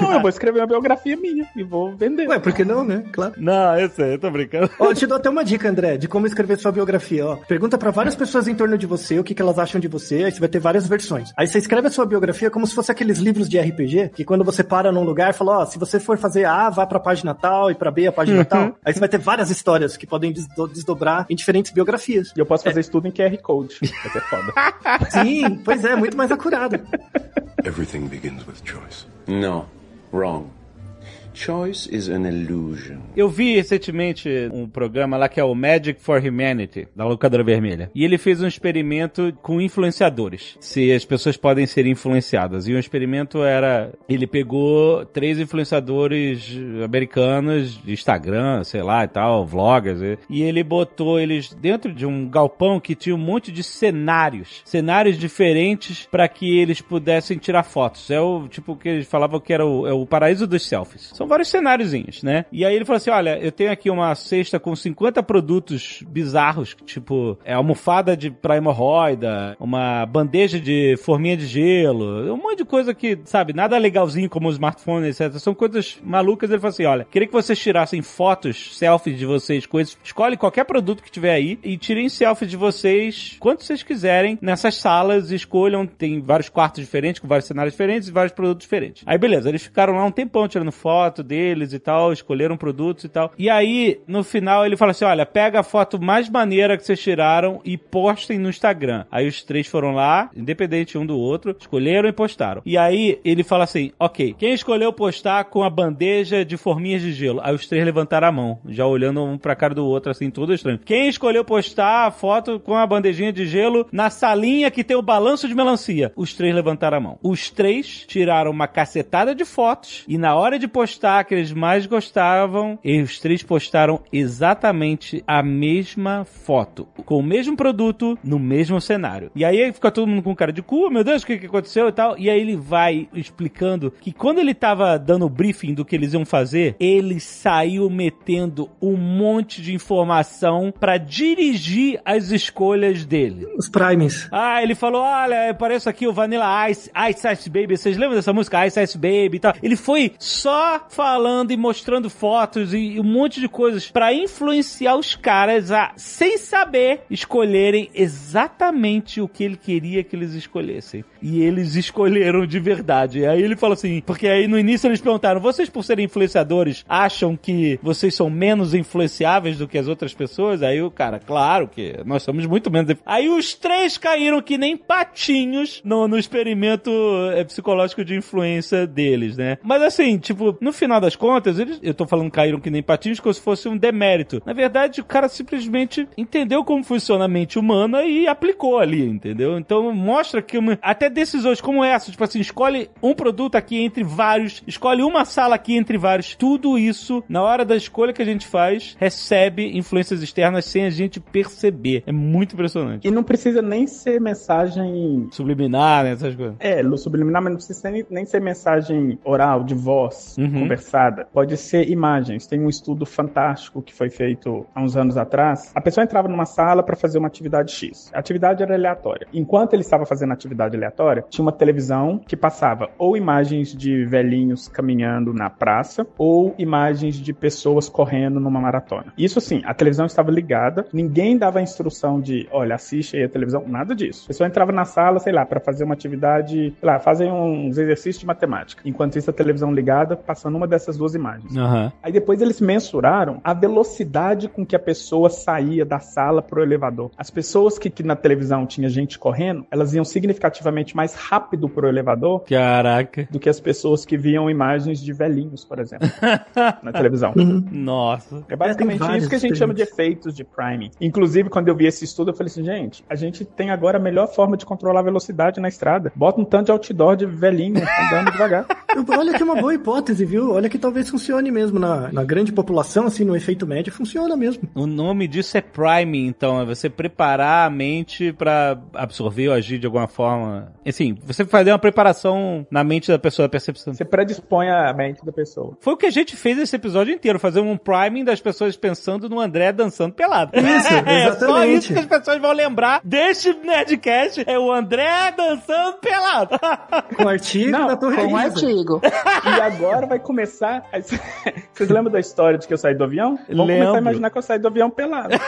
não, eu vou escrever uma biografia minha e vou vender. Ué, por que não, né? Claro. Não, eu sei, eu tô brincando. Ó, te dou até uma dica, André, de como escrever sua biografia, ó. Pergunta para várias pessoas em torno de você o que, que elas acham de você, aí você vai ter várias versões. Aí você escreve a sua biografia como se fosse aqueles livros de RPG, que quando você para num lugar, fala, ó, se você for fazer A, vá pra página tal, e pra B, a página uhum. tal. Aí você vai ter várias histórias que podem desdobrar em diferentes biografias. E eu posso fazer é. isso tudo em QR Code. Vai ser foda. Sim, pois é, muito mais acurado. Everything begins with choice. No, wrong. Choice is an illusion. Eu vi recentemente um programa lá que é o Magic for Humanity, da locadora vermelha. E ele fez um experimento com influenciadores. Se as pessoas podem ser influenciadas. E o experimento era. Ele pegou três influenciadores americanos de Instagram, sei lá e tal, vloggers. E ele botou eles dentro de um galpão que tinha um monte de cenários. Cenários diferentes para que eles pudessem tirar fotos. É o tipo que eles falavam que era o, é o paraíso dos selfies. São vários cenáriozinhos, né? E aí ele falou assim: olha, eu tenho aqui uma cesta com 50 produtos bizarros, tipo, é almofada de pra hemorroida, uma bandeja de forminha de gelo, um monte de coisa que, sabe, nada legalzinho como o smartphone, etc. São coisas malucas. Ele falou assim: olha, queria que vocês tirassem fotos, selfies de vocês, coisas. Escolhe qualquer produto que tiver aí e tirem selfies de vocês quanto vocês quiserem nessas salas. Escolham, tem vários quartos diferentes, com vários cenários diferentes e vários produtos diferentes. Aí beleza, eles ficaram lá um tempão tirando foto foto deles e tal, escolheram produtos e tal. E aí, no final, ele fala assim: olha, pega a foto mais maneira que vocês tiraram e postem no Instagram. Aí os três foram lá, independente um do outro, escolheram e postaram. E aí ele fala assim: ok, quem escolheu postar com a bandeja de forminhas de gelo? Aí os três levantaram a mão, já olhando um pra cara do outro, assim, todo estranho. Quem escolheu postar a foto com a bandejinha de gelo na salinha que tem o balanço de melancia? Os três levantaram a mão. Os três tiraram uma cacetada de fotos e na hora de postar postar que eles mais gostavam, e os três postaram exatamente a mesma foto, com o mesmo produto, no mesmo cenário. E aí fica todo mundo com cara de cu, meu Deus, o que, que aconteceu e tal. E aí ele vai explicando que quando ele tava dando o briefing do que eles iam fazer, ele saiu metendo um monte de informação para dirigir as escolhas dele. Os primes. Ah, ele falou: olha, parece aqui o Vanilla Ice, Ice Ice Baby. Vocês lembram dessa música? Ice Ice Baby e tal. Ele foi só falando e mostrando fotos e um monte de coisas para influenciar os caras a, sem saber, escolherem exatamente o que ele queria que eles escolhessem. E eles escolheram de verdade. E aí ele falou assim, porque aí no início eles perguntaram: vocês por serem influenciadores acham que vocês são menos influenciáveis do que as outras pessoas? Aí o cara, claro que nós somos muito menos. Aí os três caíram que nem patinhos no, no experimento é, psicológico de influência deles, né? Mas assim, tipo, no final das contas, eles, eu tô falando caíram que nem patins, como se fosse um demérito. Na verdade, o cara simplesmente entendeu como funciona a mente humana e aplicou ali, entendeu? Então mostra que uma, até decisões como essa, tipo assim, escolhe um produto aqui entre vários, escolhe uma sala aqui entre vários, tudo isso, na hora da escolha que a gente faz, recebe influências externas sem a gente perceber. É muito impressionante. E não precisa nem ser mensagem. Subliminar, né? Essas coisas. É, subliminar, mas não precisa nem, nem ser mensagem oral, de voz, Uhum. Conversada. Pode ser imagens. Tem um estudo fantástico que foi feito há uns anos atrás. A pessoa entrava numa sala para fazer uma atividade X. A atividade era aleatória. Enquanto ele estava fazendo a atividade aleatória, tinha uma televisão que passava ou imagens de velhinhos caminhando na praça ou imagens de pessoas correndo numa maratona. Isso sim, a televisão estava ligada, ninguém dava a instrução de, olha, assiste aí a televisão, nada disso. A pessoa entrava na sala, sei lá, para fazer uma atividade, sei lá, fazem uns exercícios de matemática. Enquanto isso, a televisão ligada, passando uma dessas duas imagens. Aham. Aí depois eles mensuraram a velocidade com que a pessoa saía da sala pro elevador. As pessoas que, que na televisão tinha gente correndo, elas iam significativamente mais rápido pro elevador Caraca. do que as pessoas que viam imagens de velhinhos, por exemplo, na televisão. Nossa. É basicamente vários isso que a gente chama de efeitos de priming. Inclusive, quando eu vi esse estudo, eu falei assim, gente, a gente tem agora a melhor forma de controlar a velocidade na estrada. Bota um tanto de outdoor de velhinho andando devagar. Olha que é uma boa hipótese, viu? Olha que talvez funcione mesmo na, na grande população, assim, no efeito médio, funciona mesmo. O nome disso é priming, então, é você preparar a mente pra absorver ou agir de alguma forma. Assim, você fazer uma preparação na mente da pessoa, a percepção. Você predispõe a mente da pessoa. Foi o que a gente fez esse episódio inteiro, fazer um priming das pessoas pensando no André dançando pelado. Isso, é só exatamente. isso que as pessoas vão lembrar deste Nerdcast, é o André dançando pelado. Com artigo Não, da Torre Com um artigo. E agora vai começar. Vocês lembram da história de que eu saí do avião? Vamos Lembro. começar a imaginar que eu saí do avião pelado.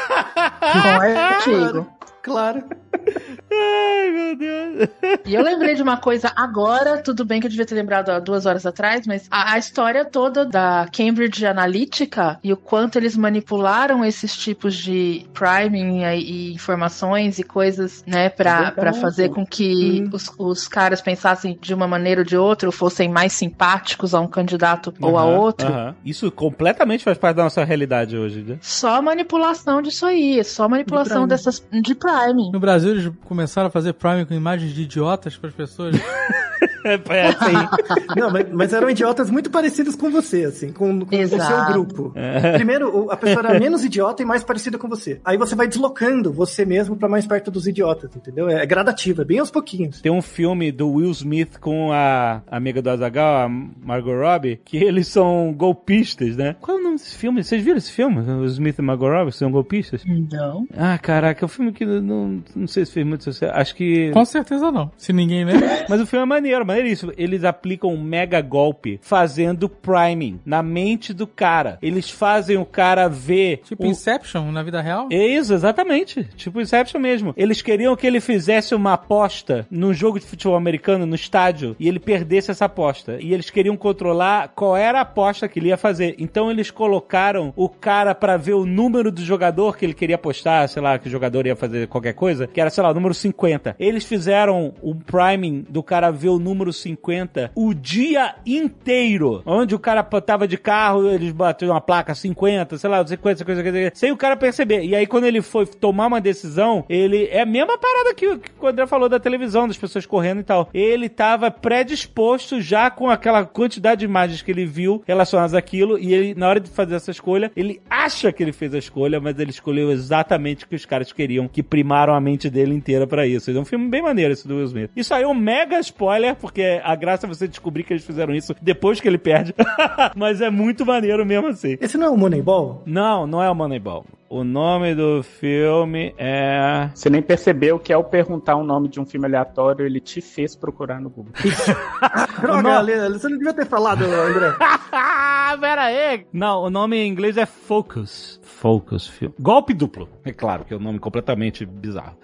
Com artigo. Claro. Ai, meu Deus. E eu lembrei de uma coisa agora, tudo bem que eu devia ter lembrado há duas horas atrás, mas a, a história toda da Cambridge Analytica e o quanto eles manipularam esses tipos de priming e, e informações e coisas, né, pra, Verdade. pra fazer com que os, os caras pensassem de uma maneira ou de outra, ou fossem mais simpáticos a um candidato ou a outro. aham. Isso completamente faz parte da nossa realidade hoje, né? Só manipulação disso aí, só manipulação priming. dessas de priming. No Brasil, eles começaram a fazer Prime com imagens de idiotas para as pessoas. É, é assim. Não, mas, mas eram idiotas muito parecidos com você, assim, com, com o seu grupo. Primeiro, o- a pessoa era menos idiota e mais parecida com você. Aí você vai deslocando você mesmo pra mais perto dos idiotas, entendeu? É, gradativo, é bem aos pouquinhos. Tem um filme do Will Smith com a amiga do Azagal, a Margot Robbie, que eles são golpistas, né? Qual é o nome desse filme? Vocês viram esse filme? O Smith e Margot Robbie são golpistas? Não. Ah, caraca, é um filme que não, não sei se fez muito sucesso. Acho que. Com certeza não. Se ninguém lembra. Mas o filme é maneiro, maneiríssimo. Eles aplicam um mega golpe fazendo priming na mente do cara. Eles fazem o cara ver. Tipo o- Inception na vida real. É Isso, exatamente. Tipo Inception mesmo. Eles queriam que ele fizesse uma aposta num jogo de futebol americano no estádio e ele perdesse essa aposta. E eles queriam controlar qual era a aposta que ele ia fazer. Então eles colocaram o cara pra ver o número do jogador que ele queria apostar, sei lá, que o jogador ia fazer qualquer coisa, que era, sei lá, o número 50. Eles fizeram um priming do cara ver o número 50 o dia inteiro. Onde o cara tava de carro, eles bateram uma placa 50, sei lá, 50, 50, 50, sem o cara perceber. E aí, quando ele foi tomar uma decisão, ele. É a mesma parada que, que o André falou da televisão, das pessoas correndo e tal. Ele tava predisposto já com aquela quantidade de imagens que ele viu relacionadas àquilo. E ele, na hora de fazer essa escolha, ele acha que ele fez a escolha, mas ele escolheu exatamente o que os caras queriam, que primaram a mente dele inteira pra isso. É um filme bem maneiro esse do Will Smith. Isso aí é um mega spoiler, porque a graça é você descobrir que eles fizeram isso depois que ele perde. mas é muito maneiro mesmo assim. Esse não é o Moneyball? Não, não é o Moneyball. O nome do filme é. Você nem percebeu que ao perguntar o nome de um filme aleatório, ele te fez procurar no Google. Droga, Ale, você não devia ter falado, André. pera aí. Não, o nome em inglês é Focus. Focus Film. Golpe duplo. É claro que é um nome completamente bizarro.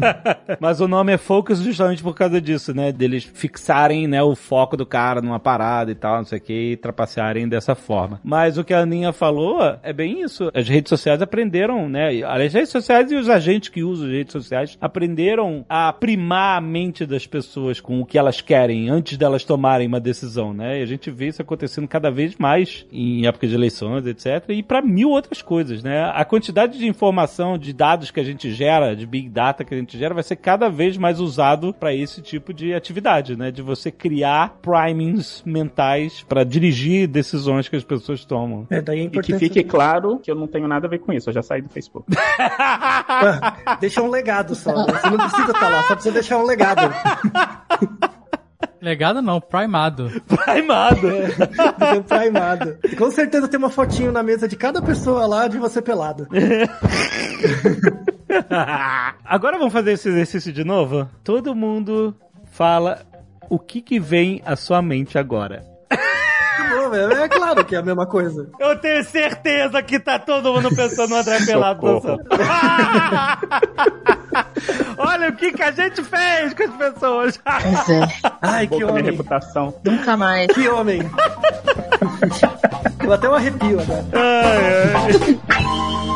Mas o nome é Focus justamente por causa disso, né? Deles fixarem, né, o foco do cara numa parada e tal, não sei o que, e trapacearem dessa forma. Mas o que a Aninha falou é bem isso. As redes sociais aprenderam, né? As redes sociais e os agentes que usam as redes sociais aprenderam a primar a mente das pessoas com o que elas querem antes delas tomarem uma decisão, né? E a gente vê isso acontecendo cada vez mais em época de eleições, etc. E para mil outras coisas, né? A quantidade de informação, de dados que a gente gera, de big data que a gente gera, vai ser cada vez mais usado para esse tipo de atividade, né? De você criar primings mentais para dirigir decisões que as pessoas tomam. É, daí é E que importante. fique claro que eu não tenho nada a ver com isso, já saí do Facebook. Deixa um legado só. Você não precisa estar lá, só precisa deixar um legado. Legado não, primado. Primado. Um primado. Com certeza tem uma fotinho na mesa de cada pessoa lá de você pelado. Agora vamos fazer esse exercício de novo? Todo mundo fala o que que vem à sua mente agora. Pô, velho, é claro que é a mesma coisa. Eu tenho certeza que tá todo mundo pensando no André Pelado dançando. Olha o que que a gente fez com as pessoas. Pois é, Ai, que Boca minha homem. reputação. nunca mais. Que homem. Eu até um arrepio agora. Ai, ai.